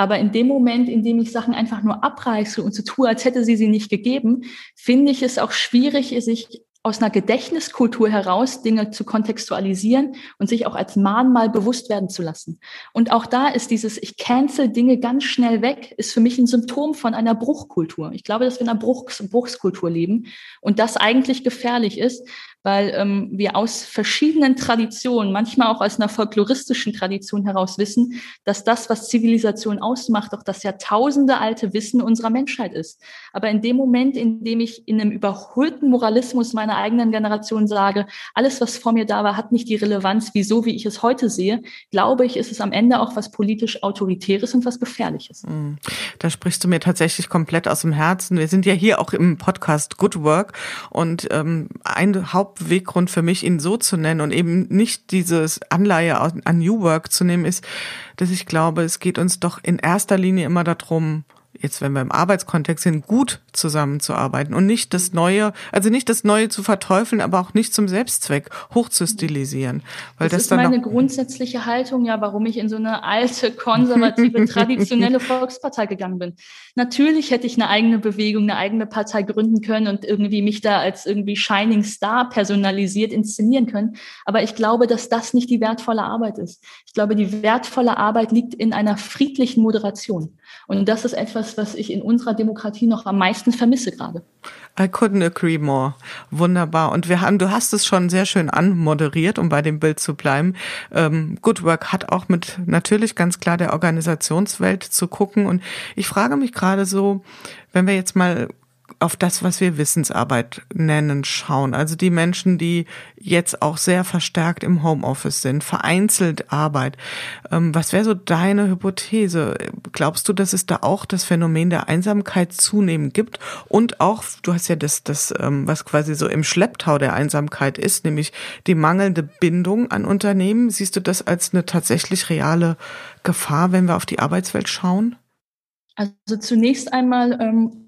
Aber in dem Moment, in dem ich Sachen einfach nur abreiße und so tue, als hätte sie sie nicht gegeben, finde ich es auch schwierig, sich aus einer Gedächtniskultur heraus Dinge zu kontextualisieren und sich auch als Mahnmal bewusst werden zu lassen. Und auch da ist dieses, ich cancel Dinge ganz schnell weg, ist für mich ein Symptom von einer Bruchkultur. Ich glaube, dass wir in einer Bruchs Bruchskultur leben und das eigentlich gefährlich ist, weil ähm, wir aus verschiedenen Traditionen, manchmal auch aus einer folkloristischen Tradition heraus wissen, dass das, was Zivilisation ausmacht, auch das Jahrtausende alte Wissen unserer Menschheit ist. Aber in dem Moment, in dem ich in einem überholten Moralismus meiner eigenen Generation sage, alles, was vor mir da war, hat nicht die Relevanz, wieso, wie ich es heute sehe, glaube ich, ist es am Ende auch was politisch Autoritäres und was Gefährliches. Hm. Da sprichst du mir tatsächlich komplett aus dem Herzen. Wir sind ja hier auch im Podcast Good Work und ähm, ein Haupt Hauptweggrund für mich, ihn so zu nennen und eben nicht dieses Anleihe an New Work zu nehmen, ist, dass ich glaube, es geht uns doch in erster Linie immer darum, jetzt wenn wir im Arbeitskontext sind, gut zusammenzuarbeiten und nicht das Neue, also nicht das Neue zu verteufeln, aber auch nicht zum Selbstzweck hochzustilisieren. Weil das, das ist meine grundsätzliche Haltung, ja, warum ich in so eine alte, konservative, traditionelle Volkspartei gegangen bin. Natürlich hätte ich eine eigene Bewegung, eine eigene Partei gründen können und irgendwie mich da als irgendwie Shining Star personalisiert inszenieren können. Aber ich glaube, dass das nicht die wertvolle Arbeit ist. Ich glaube, die wertvolle Arbeit liegt in einer friedlichen Moderation. Und das ist etwas, was ich in unserer Demokratie noch am meisten vermisse gerade. I couldn't agree more. Wunderbar. Und wir haben, du hast es schon sehr schön anmoderiert, um bei dem Bild zu bleiben. Ähm, Good Work hat auch mit natürlich ganz klar der Organisationswelt zu gucken. Und ich frage mich gerade so, wenn wir jetzt mal auf das, was wir Wissensarbeit nennen, schauen. Also die Menschen, die jetzt auch sehr verstärkt im Homeoffice sind, vereinzelt Arbeit. Ähm, was wäre so deine Hypothese? Glaubst du, dass es da auch das Phänomen der Einsamkeit zunehmend gibt? Und auch, du hast ja das, das ähm, was quasi so im Schlepptau der Einsamkeit ist, nämlich die mangelnde Bindung an Unternehmen. Siehst du das als eine tatsächlich reale Gefahr, wenn wir auf die Arbeitswelt schauen? Also zunächst einmal ähm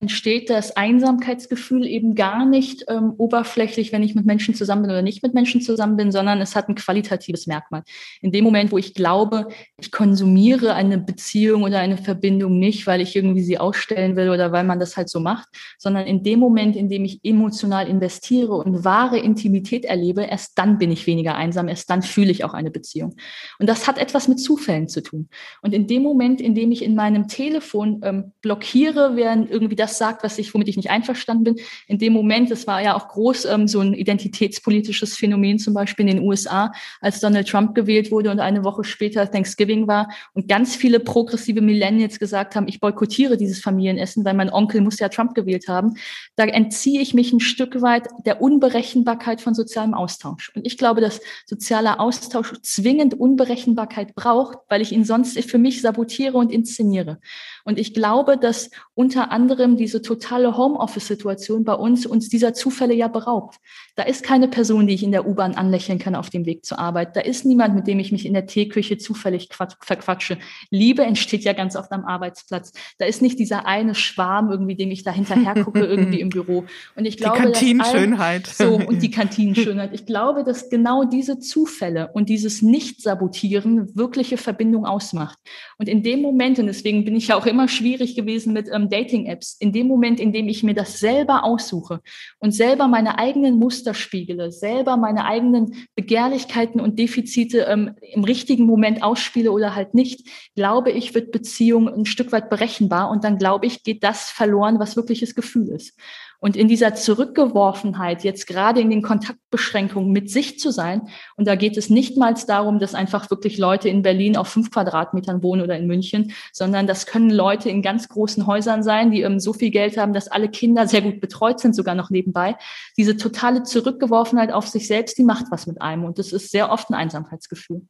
entsteht das Einsamkeitsgefühl eben gar nicht ähm, oberflächlich, wenn ich mit Menschen zusammen bin oder nicht mit Menschen zusammen bin, sondern es hat ein qualitatives Merkmal. In dem Moment, wo ich glaube, ich konsumiere eine Beziehung oder eine Verbindung nicht, weil ich irgendwie sie ausstellen will oder weil man das halt so macht, sondern in dem Moment, in dem ich emotional investiere und wahre Intimität erlebe, erst dann bin ich weniger einsam, erst dann fühle ich auch eine Beziehung. Und das hat etwas mit Zufällen zu tun. Und in dem Moment, in dem ich in meinem Telefon ähm, blockiere, während irgendwie das das sagt, was ich, womit ich nicht einverstanden bin. In dem Moment, es war ja auch groß ähm, so ein identitätspolitisches Phänomen, zum Beispiel in den USA, als Donald Trump gewählt wurde und eine Woche später Thanksgiving war und ganz viele progressive Millennials gesagt haben, ich boykottiere dieses Familienessen, weil mein Onkel muss ja Trump gewählt haben. Da entziehe ich mich ein Stück weit der Unberechenbarkeit von sozialem Austausch. Und ich glaube, dass sozialer Austausch zwingend Unberechenbarkeit braucht, weil ich ihn sonst für mich sabotiere und inszeniere. Und ich glaube, dass unter anderem diese totale Homeoffice-Situation bei uns uns dieser Zufälle ja beraubt. Da ist keine Person, die ich in der U-Bahn anlächeln kann auf dem Weg zur Arbeit. Da ist niemand, mit dem ich mich in der Teeküche zufällig verquatsche. Liebe entsteht ja ganz oft am Arbeitsplatz. Da ist nicht dieser eine Schwarm irgendwie, dem ich da hinterher gucke irgendwie im Büro. Und ich glaube, die Kantinenschönheit. So und die Kantinenschönheit. Ich glaube, dass genau diese Zufälle und dieses Nicht-Sabotieren wirkliche Verbindung ausmacht. Und in dem Moment und deswegen bin ich ja auch immer schwierig gewesen mit ähm, Dating-Apps. In dem Moment, in dem ich mir das selber aussuche und selber meine eigenen Muster spiegele, selber meine eigenen Begehrlichkeiten und Defizite ähm, im richtigen Moment ausspiele oder halt nicht, glaube ich, wird Beziehung ein Stück weit berechenbar und dann glaube ich, geht das verloren, was wirkliches Gefühl ist. Und in dieser Zurückgeworfenheit, jetzt gerade in den Kontaktbeschränkungen mit sich zu sein, und da geht es nicht mal darum, dass einfach wirklich Leute in Berlin auf fünf Quadratmetern wohnen oder in München, sondern das können Leute in ganz großen Häusern sein, die ähm, so viel Geld haben, dass alle Kinder sehr gut betreut sind, sogar noch nebenbei. Diese totale Zurückgeworfenheit auf sich selbst, die macht was mit einem. Und das ist sehr oft ein Einsamkeitsgefühl.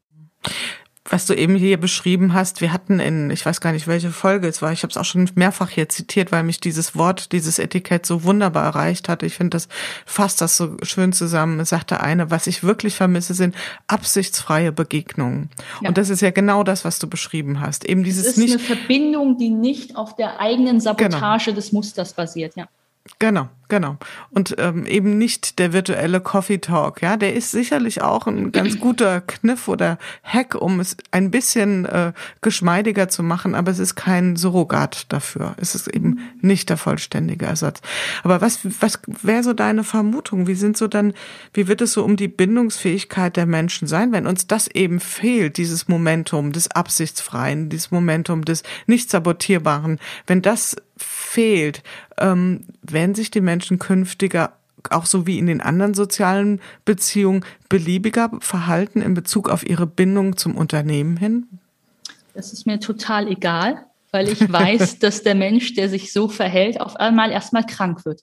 Was du eben hier beschrieben hast, wir hatten in, ich weiß gar nicht, welche Folge es war, ich habe es auch schon mehrfach hier zitiert, weil mich dieses Wort, dieses Etikett so wunderbar erreicht hat. Ich finde, das fasst das so schön zusammen. Sagte eine, was ich wirklich vermisse, sind absichtsfreie Begegnungen. Ja. Und das ist ja genau das, was du beschrieben hast. Eben dieses es ist nicht. Eine Verbindung, die nicht auf der eigenen Sabotage genau. des Musters basiert, ja. Genau, genau. Und ähm, eben nicht der virtuelle Coffee Talk, ja, der ist sicherlich auch ein ganz guter Kniff oder Hack, um es ein bisschen äh, geschmeidiger zu machen, aber es ist kein Surrogat dafür. Es ist eben nicht der vollständige Ersatz. Aber was, was wäre so deine Vermutung? Wie sind so dann, wie wird es so um die Bindungsfähigkeit der Menschen sein, wenn uns das eben fehlt, dieses Momentum des Absichtsfreien, dieses Momentum des nicht sabotierbaren, wenn das fehlt, ähm, werden sich die Menschen künftiger auch so wie in den anderen sozialen Beziehungen beliebiger verhalten in Bezug auf ihre Bindung zum Unternehmen hin? Das ist mir total egal, weil ich weiß, dass der Mensch, der sich so verhält, auf einmal erstmal krank wird.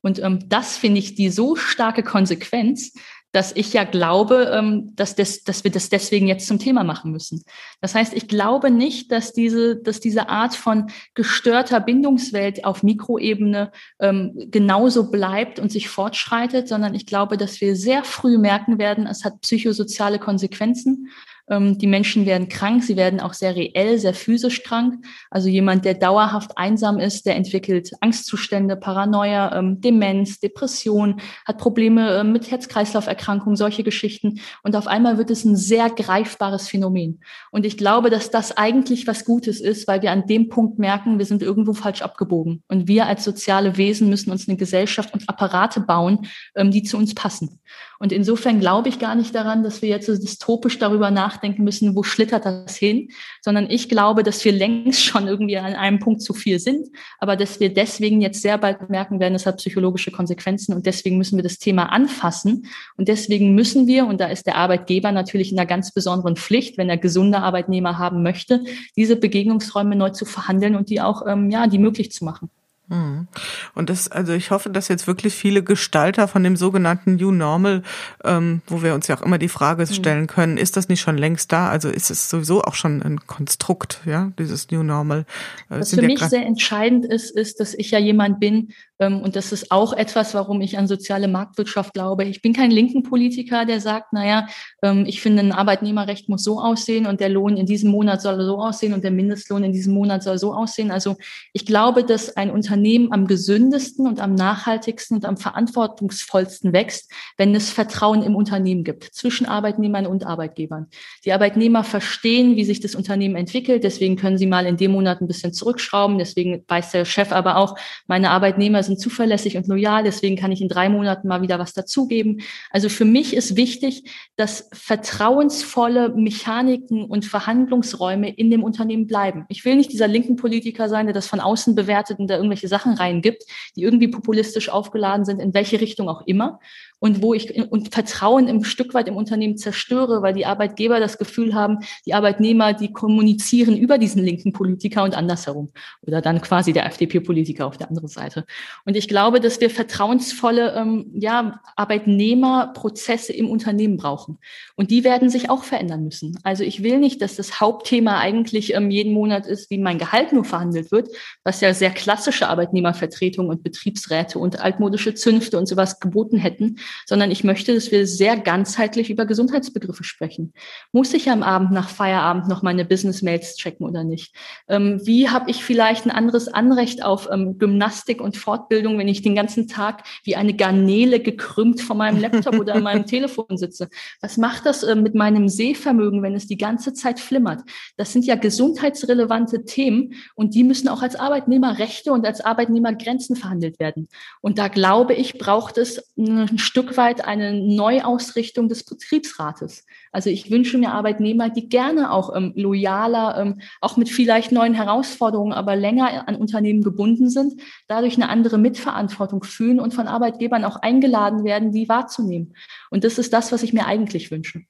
Und ähm, das finde ich die so starke Konsequenz, dass ich ja glaube, ähm, dass, das, dass wir das deswegen jetzt zum Thema machen müssen. Das heißt, ich glaube nicht, dass diese, dass diese Art von gestörter Bindungswelt auf Mikroebene ähm, genauso bleibt und sich fortschreitet, sondern ich glaube, dass wir sehr früh merken werden, es hat psychosoziale Konsequenzen die Menschen werden krank, sie werden auch sehr reell, sehr physisch krank. Also jemand, der dauerhaft einsam ist, der entwickelt Angstzustände, Paranoia, ähm, Demenz, Depression, hat Probleme ähm, mit Herz-Kreislauf-Erkrankungen, solche Geschichten. Und auf einmal wird es ein sehr greifbares Phänomen. Und ich glaube, dass das eigentlich was Gutes ist, weil wir an dem Punkt merken, wir sind irgendwo falsch abgebogen. Und wir als soziale Wesen müssen uns eine Gesellschaft und Apparate bauen, die zu uns passen. Und insofern glaube ich gar nicht daran, dass wir jetzt so dystopisch darüber nachdenken müssen, wo schlittert das hin, sondern ich glaube, dass wir längst schon irgendwie an einem Punkt zu viel sind, aber dass wir deswegen jetzt sehr bald merken werden, es hat psychologische Konsequenzen und deswegen müssen wir das Thema anfassen und deswegen müssen wir, und da ist der Arbeitgeber natürlich in einer ganz besonderen Pflicht, wenn er gesunde Arbeitnehmer haben möchte, diese Begegnungsräume neu zu verhandeln und die auch, ähm, ja, die möglich zu machen. Mhm. Und das, also ich hoffe, dass jetzt wirklich viele Gestalter von dem sogenannten New Normal, ähm, wo wir uns ja auch immer die Frage mhm. stellen können, ist das nicht schon längst da? Also ist es sowieso auch schon ein Konstrukt, ja, dieses New Normal? Äh, Was für mich sehr entscheidend ist, ist, dass ich ja jemand bin, und das ist auch etwas, warum ich an soziale Marktwirtschaft glaube. Ich bin kein linken Politiker, der sagt, naja, ähm, ich finde, ein Arbeitnehmerrecht muss so aussehen und der Lohn in diesem Monat soll so aussehen und der Mindestlohn in diesem Monat soll so aussehen. Also ich glaube, dass ein Unternehmen am gesündesten und am nachhaltigsten und am verantwortungsvollsten wächst, wenn es Vertrauen im Unternehmen gibt, zwischen Arbeitnehmern und Arbeitgebern. Die Arbeitnehmer verstehen, wie sich das Unternehmen entwickelt. Deswegen können sie mal in dem Monat ein bisschen zurückschrauben. Deswegen weiß der Chef aber auch, meine Arbeitnehmer sind zuverlässig und loyal, deswegen kann ich in drei Monaten mal wieder was dazugeben. Also für mich ist wichtig, dass vertrauensvolle Mechaniken und Verhandlungsräume in dem Unternehmen bleiben. Ich will nicht dieser linken Politiker sein, der das von außen bewertet und da irgendwelche Sachen reingibt, die irgendwie populistisch aufgeladen sind, in welche Richtung auch immer, und wo ich und Vertrauen im Stück weit im Unternehmen zerstöre, weil die Arbeitgeber das Gefühl haben, die Arbeitnehmer, die kommunizieren über diesen linken Politiker und andersherum oder dann quasi der FDP-Politiker auf der anderen Seite. Und ich glaube, dass wir vertrauensvolle ähm, ja, Arbeitnehmerprozesse im Unternehmen brauchen und die werden sich auch verändern müssen. Also ich will nicht, dass das Hauptthema eigentlich ähm, jeden Monat ist, wie mein Gehalt nur verhandelt wird, was ja sehr klassische Arbeitnehmervertretung und Betriebsräte und altmodische Zünfte und sowas geboten hätten, sondern ich möchte, dass wir sehr ganzheitlich über Gesundheitsbegriffe sprechen. Muss ich am Abend nach Feierabend noch meine Business-Mails checken oder nicht? Ähm, wie habe ich vielleicht ein anderes Anrecht auf ähm, Gymnastik und Fortbildung, wenn ich den ganzen Tag wie eine Garnele gekrümmt vor meinem Laptop oder an meinem Telefon sitze? Was macht das äh, mit meinem Sehvermögen, wenn es die ganze Zeit flimmert? Das sind ja gesundheitsrelevante Themen und die müssen auch als Arbeitnehmerrechte und als Arbeitnehmergrenzen verhandelt werden. Und da glaube ich, braucht es ein Stück Stück weit eine Neuausrichtung des Betriebsrates. Also ich wünsche mir Arbeitnehmer, die gerne auch ähm, loyaler, ähm, auch mit vielleicht neuen Herausforderungen, aber länger an Unternehmen gebunden sind, dadurch eine andere Mitverantwortung fühlen und von Arbeitgebern auch eingeladen werden, die wahrzunehmen. Und das ist das, was ich mir eigentlich wünsche.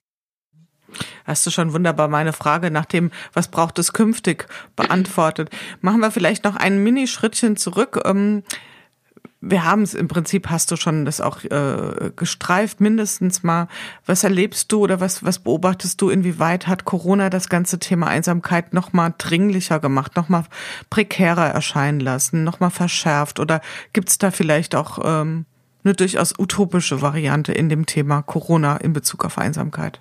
Hast du schon wunderbar meine Frage nach dem, was braucht es künftig, beantwortet. Machen wir vielleicht noch ein Minischrittchen zurück. Ähm wir haben es im Prinzip, hast du schon das auch äh, gestreift, mindestens mal. Was erlebst du oder was, was beobachtest du, inwieweit hat Corona das ganze Thema Einsamkeit nochmal dringlicher gemacht, nochmal prekärer erscheinen lassen, nochmal verschärft? Oder gibt es da vielleicht auch ähm, eine durchaus utopische Variante in dem Thema Corona in Bezug auf Einsamkeit?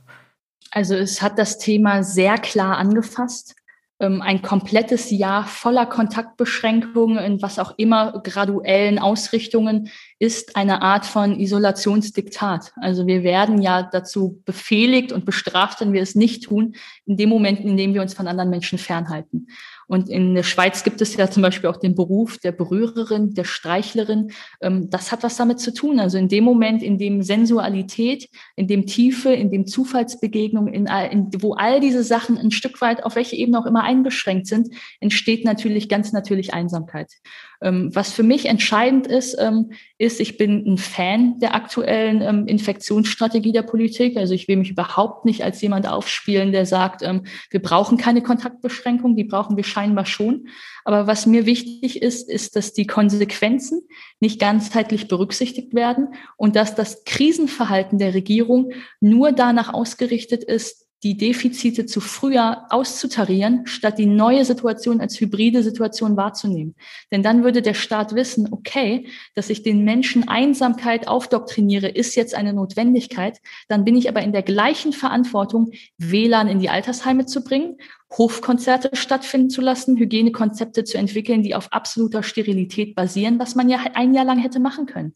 Also es hat das Thema sehr klar angefasst. Ähm, ein komplettes Jahr voller Kontaktbeschränkungen in was auch immer graduellen Ausrichtungen ist eine Art von Isolationsdiktat. Also wir werden ja dazu befehligt und bestraft, wenn wir es nicht tun, in dem Moment, in dem wir uns von anderen Menschen fernhalten. Und in der Schweiz gibt es ja zum Beispiel auch den Beruf der Berührerin, der Streichlerin. Ähm, das hat was damit zu tun. Also in dem Moment, in dem Sensualität, in dem Tiefe, in dem Zufallsbegegnung, in, in, wo all diese Sachen ein Stück weit auf welche Ebene auch immer eingeschränkt sind, entsteht natürlich ganz natürlich Einsamkeit. Ähm, was für mich entscheidend ist, ähm, ist, ich bin ein Fan der aktuellen ähm, Infektionsstrategie der Politik. Also ich will mich überhaupt nicht als jemand aufspielen, der sagt, wir brauchen keine Kontaktbeschränkung, die brauchen wir scheinbar schon. Aber was mir wichtig ist, ist, dass die Konsequenzen nicht ganzheitlich berücksichtigt werden und dass das Krisenverhalten der Regierung nur danach ausgerichtet ist, die Defizite zu früher auszutarieren, statt die neue Situation als hybride Situation wahrzunehmen. Denn dann würde der Staat wissen, okay, dass ich den Menschen Einsamkeit aufdoktriniere, ist jetzt eine Notwendigkeit. Dann bin ich aber in der gleichen Verantwortung, WLAN in die Altersheime zu bringen, Hofkonzerte stattfinden zu lassen, Hygienekonzepte zu entwickeln, die auf absoluter Sterilität basieren, was man ja ein Jahr lang hätte machen können.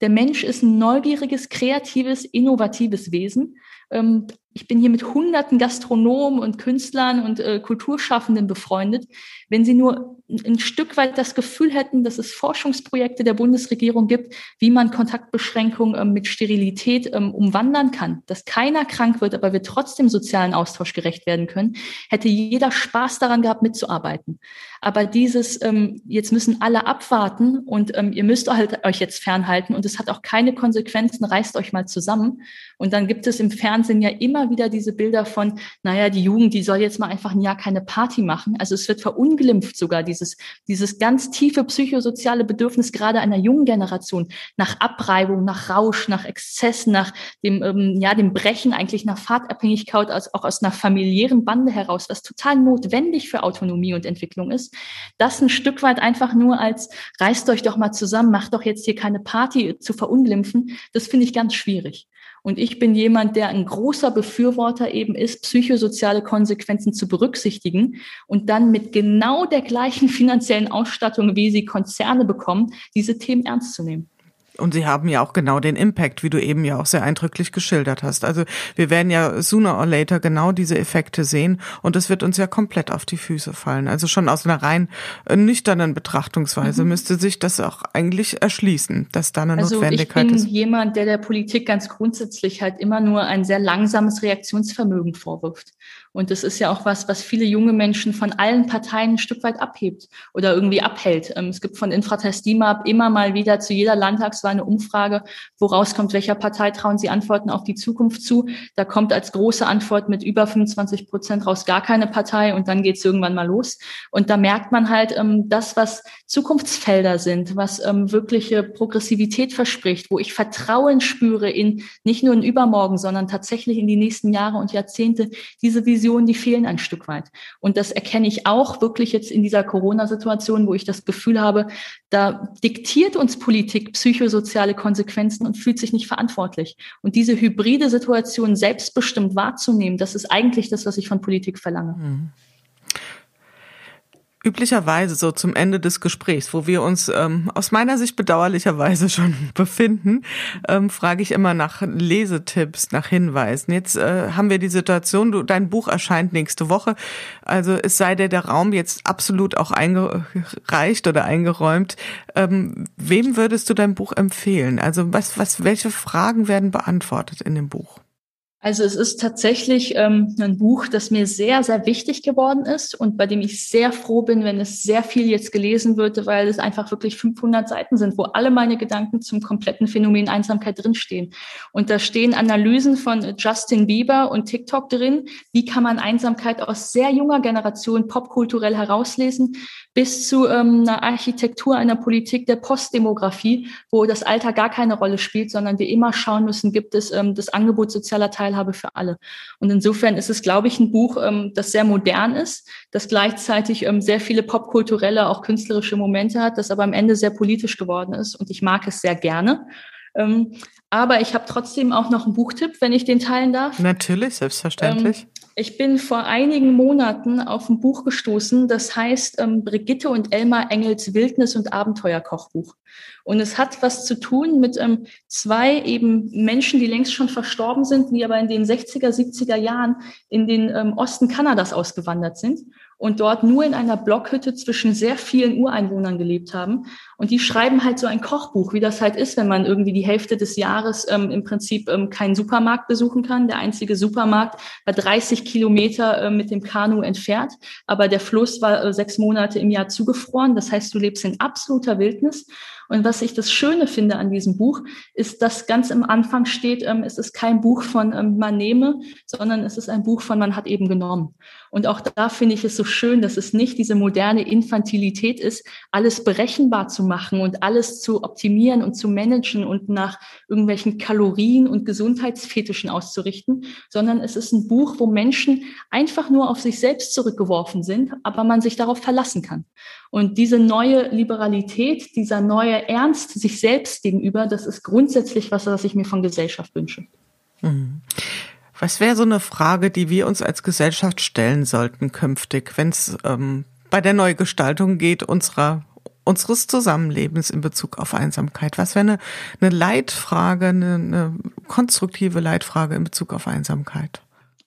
Der Mensch ist ein neugieriges, kreatives, innovatives Wesen. Ähm, ich bin hier mit hunderten Gastronomen und Künstlern und äh, Kulturschaffenden befreundet. Wenn Sie nur ein Stück weit das Gefühl hätten, dass es Forschungsprojekte der Bundesregierung gibt, wie man Kontaktbeschränkungen ähm, mit Sterilität ähm, umwandern kann, dass keiner krank wird, aber wir trotzdem sozialen Austausch gerecht werden können, hätte jeder Spaß daran gehabt, mitzuarbeiten. Aber dieses, ähm, jetzt müssen alle abwarten und ähm, ihr müsst halt euch jetzt fernhalten und es hat auch keine Konsequenzen, reißt euch mal zusammen. Und dann gibt es im Fernsehen ja immer wieder diese Bilder von, naja, die Jugend, die soll jetzt mal einfach ein Jahr keine Party machen. Also es wird verunglimpft sogar, dieses, dieses ganz tiefe psychosoziale Bedürfnis gerade einer jungen Generation nach Abreibung, nach Rausch, nach Exzess, nach dem, ähm, ja, dem Brechen eigentlich nach Fahrtabhängigkeit, als auch aus einer familiären Bande heraus, was total notwendig für Autonomie und Entwicklung ist das ein Stück weit einfach nur als reißt euch doch mal zusammen, macht doch jetzt hier keine Party zu verunglimpfen, das finde ich ganz schwierig. Und ich bin jemand, der ein großer Befürworter eben ist, psychosoziale Konsequenzen zu berücksichtigen und dann mit genau der gleichen finanziellen Ausstattung, wie sie Konzerne bekommen, diese Themen ernst zu nehmen. Und sie haben ja auch genau den Impact, wie du eben ja auch sehr eindrücklich geschildert hast. Also wir werden ja sooner or later genau diese Effekte sehen und es wird uns ja komplett auf die Füße fallen. Also schon aus einer rein äh, nüchternen Betrachtungsweise mhm. müsste sich das auch eigentlich erschließen, dass da eine also Notwendigkeit ist. Ich bin ist. jemand, der der Politik ganz grundsätzlich halt immer nur ein sehr langsames Reaktionsvermögen vorwirft. Und das ist ja auch was, was viele junge Menschen von allen Parteien ein Stück weit abhebt oder irgendwie abhält. Ähm, es gibt von Infratestimab immer mal wieder zu jeder Landtagswahl eine Umfrage, wo rauskommt, welcher Partei trauen Sie Antworten auf die Zukunft zu. Da kommt als große Antwort mit über 25 Prozent raus gar keine Partei und dann geht es irgendwann mal los. Und da merkt man halt, ähm, das, was Zukunftsfelder sind, was ähm, wirkliche Progressivität verspricht, wo ich Vertrauen spüre in nicht nur in Übermorgen, sondern tatsächlich in die nächsten Jahre und Jahrzehnte, diese Vision Visionen, die fehlen ein Stück weit. Und das erkenne ich auch wirklich jetzt in dieser Corona-Situation, wo ich das Gefühl habe, da diktiert uns Politik psychosoziale Konsequenzen und fühlt sich nicht verantwortlich. Und diese hybride Situation selbstbestimmt wahrzunehmen, das ist eigentlich das, was ich von Politik verlange. Mhm üblicherweise so zum Ende des Gesprächs, wo wir uns ähm, aus meiner Sicht bedauerlicherweise schon befinden, ähm, frage ich immer nach Lesetipps, nach Hinweisen. Jetzt äh, haben wir die Situation, du, dein Buch erscheint nächste Woche, also es sei dir der Raum jetzt absolut auch eingereicht oder eingeräumt. Ähm, wem würdest du dein Buch empfehlen? Also was, was, welche Fragen werden beantwortet in dem Buch? Also es ist tatsächlich ähm, ein Buch, das mir sehr, sehr wichtig geworden ist und bei dem ich sehr froh bin, wenn es sehr viel jetzt gelesen wird, weil es einfach wirklich 500 Seiten sind, wo alle meine Gedanken zum kompletten Phänomen Einsamkeit drinstehen. Und da stehen Analysen von Justin Bieber und TikTok drin. Wie kann man Einsamkeit aus sehr junger Generation popkulturell herauslesen? bis zu ähm, einer Architektur einer Politik der Postdemografie, wo das Alter gar keine Rolle spielt, sondern wir immer schauen müssen, gibt es ähm, das Angebot sozialer Teilhabe für alle. Und insofern ist es, glaube ich, ein Buch, ähm, das sehr modern ist, das gleichzeitig ähm, sehr viele popkulturelle, auch künstlerische Momente hat, das aber am Ende sehr politisch geworden ist. Und ich mag es sehr gerne. Ähm, aber ich habe trotzdem auch noch einen Buchtipp, wenn ich den teilen darf. Natürlich, selbstverständlich. Ähm, ich bin vor einigen Monaten auf ein Buch gestoßen, das heißt ähm, Brigitte und Elmar Engels Wildnis- und Abenteuerkochbuch. Und es hat was zu tun mit ähm, zwei eben Menschen, die längst schon verstorben sind, die aber in den 60er, 70er Jahren in den ähm, Osten Kanadas ausgewandert sind und dort nur in einer Blockhütte zwischen sehr vielen Ureinwohnern gelebt haben. Und die schreiben halt so ein Kochbuch, wie das halt ist, wenn man irgendwie die Hälfte des Jahres ähm, im Prinzip ähm, keinen Supermarkt besuchen kann. Der einzige Supermarkt war 30 Kilometer äh, mit dem Kanu entfernt, aber der Fluss war äh, sechs Monate im Jahr zugefroren. Das heißt, du lebst in absoluter Wildnis. Und was ich das Schöne finde an diesem Buch, ist, dass ganz am Anfang steht, ähm, es ist kein Buch von ähm, man nehme, sondern es ist ein Buch von man hat eben genommen. Und auch da finde ich es so schön, dass es nicht diese moderne Infantilität ist, alles berechenbar zu machen und alles zu optimieren und zu managen und nach irgendwelchen Kalorien und Gesundheitsfetischen auszurichten, sondern es ist ein Buch, wo Menschen einfach nur auf sich selbst zurückgeworfen sind, aber man sich darauf verlassen kann. Und diese neue Liberalität, dieser neue Ernst sich selbst gegenüber, das ist grundsätzlich was, was ich mir von Gesellschaft wünsche. Mhm. Was wäre so eine Frage, die wir uns als Gesellschaft stellen sollten künftig, wenn es ähm, bei der Neugestaltung geht unserer unseres Zusammenlebens in Bezug auf Einsamkeit? Was wäre eine, eine Leitfrage, eine, eine konstruktive Leitfrage in Bezug auf Einsamkeit?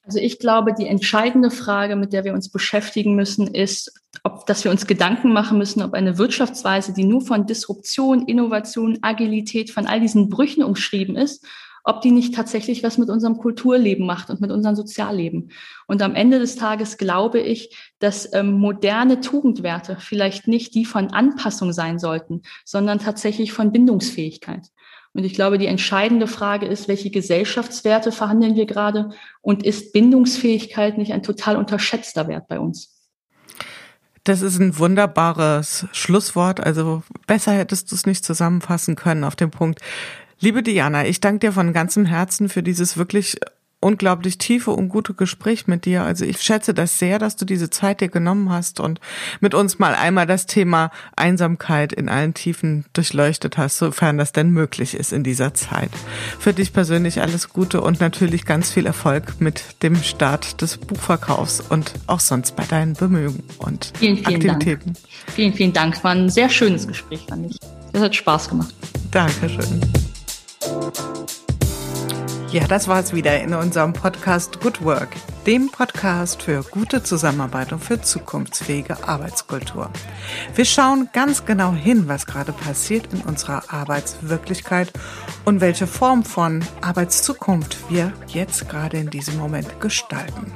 Also ich glaube, die entscheidende Frage, mit der wir uns beschäftigen müssen, ist, ob, dass wir uns Gedanken machen müssen, ob eine Wirtschaftsweise, die nur von Disruption, Innovation, Agilität, von all diesen Brüchen umschrieben ist, ob die nicht tatsächlich was mit unserem Kulturleben macht und mit unserem Sozialleben. Und am Ende des Tages glaube ich, dass ähm, moderne Tugendwerte vielleicht nicht die von Anpassung sein sollten, sondern tatsächlich von Bindungsfähigkeit. Und ich glaube, die entscheidende Frage ist, welche Gesellschaftswerte verhandeln wir gerade und ist Bindungsfähigkeit nicht ein total unterschätzter Wert bei uns? Das ist ein wunderbares Schlusswort. Also besser hättest du es nicht zusammenfassen können auf dem Punkt. Liebe Diana, ich danke dir von ganzem Herzen für dieses wirklich unglaublich tiefe und gute Gespräch mit dir. Also ich schätze das sehr, dass du diese Zeit dir genommen hast und mit uns mal einmal das Thema Einsamkeit in allen Tiefen durchleuchtet hast, sofern das denn möglich ist in dieser Zeit. Für dich persönlich alles Gute und natürlich ganz viel Erfolg mit dem Start des Buchverkaufs und auch sonst bei deinen Bemühungen und vielen, vielen Aktivitäten. Dank. Vielen, vielen Dank. War ein sehr schönes Gespräch, fand ich. Das hat Spaß gemacht. Dankeschön. Ja, das war's wieder in unserem Podcast Good Work, dem Podcast für gute Zusammenarbeit und für zukunftsfähige Arbeitskultur. Wir schauen ganz genau hin, was gerade passiert in unserer Arbeitswirklichkeit und welche Form von Arbeitszukunft wir jetzt gerade in diesem Moment gestalten.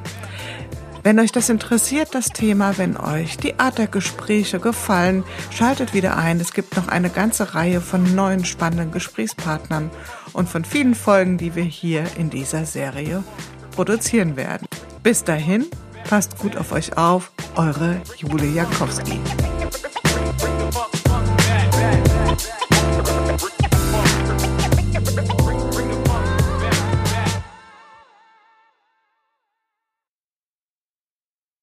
Wenn euch das interessiert, das Thema, wenn euch die Art der Gespräche gefallen, schaltet wieder ein. Es gibt noch eine ganze Reihe von neuen spannenden Gesprächspartnern und von vielen Folgen, die wir hier in dieser Serie produzieren werden. Bis dahin, passt gut auf euch auf, eure Julia Jankowski.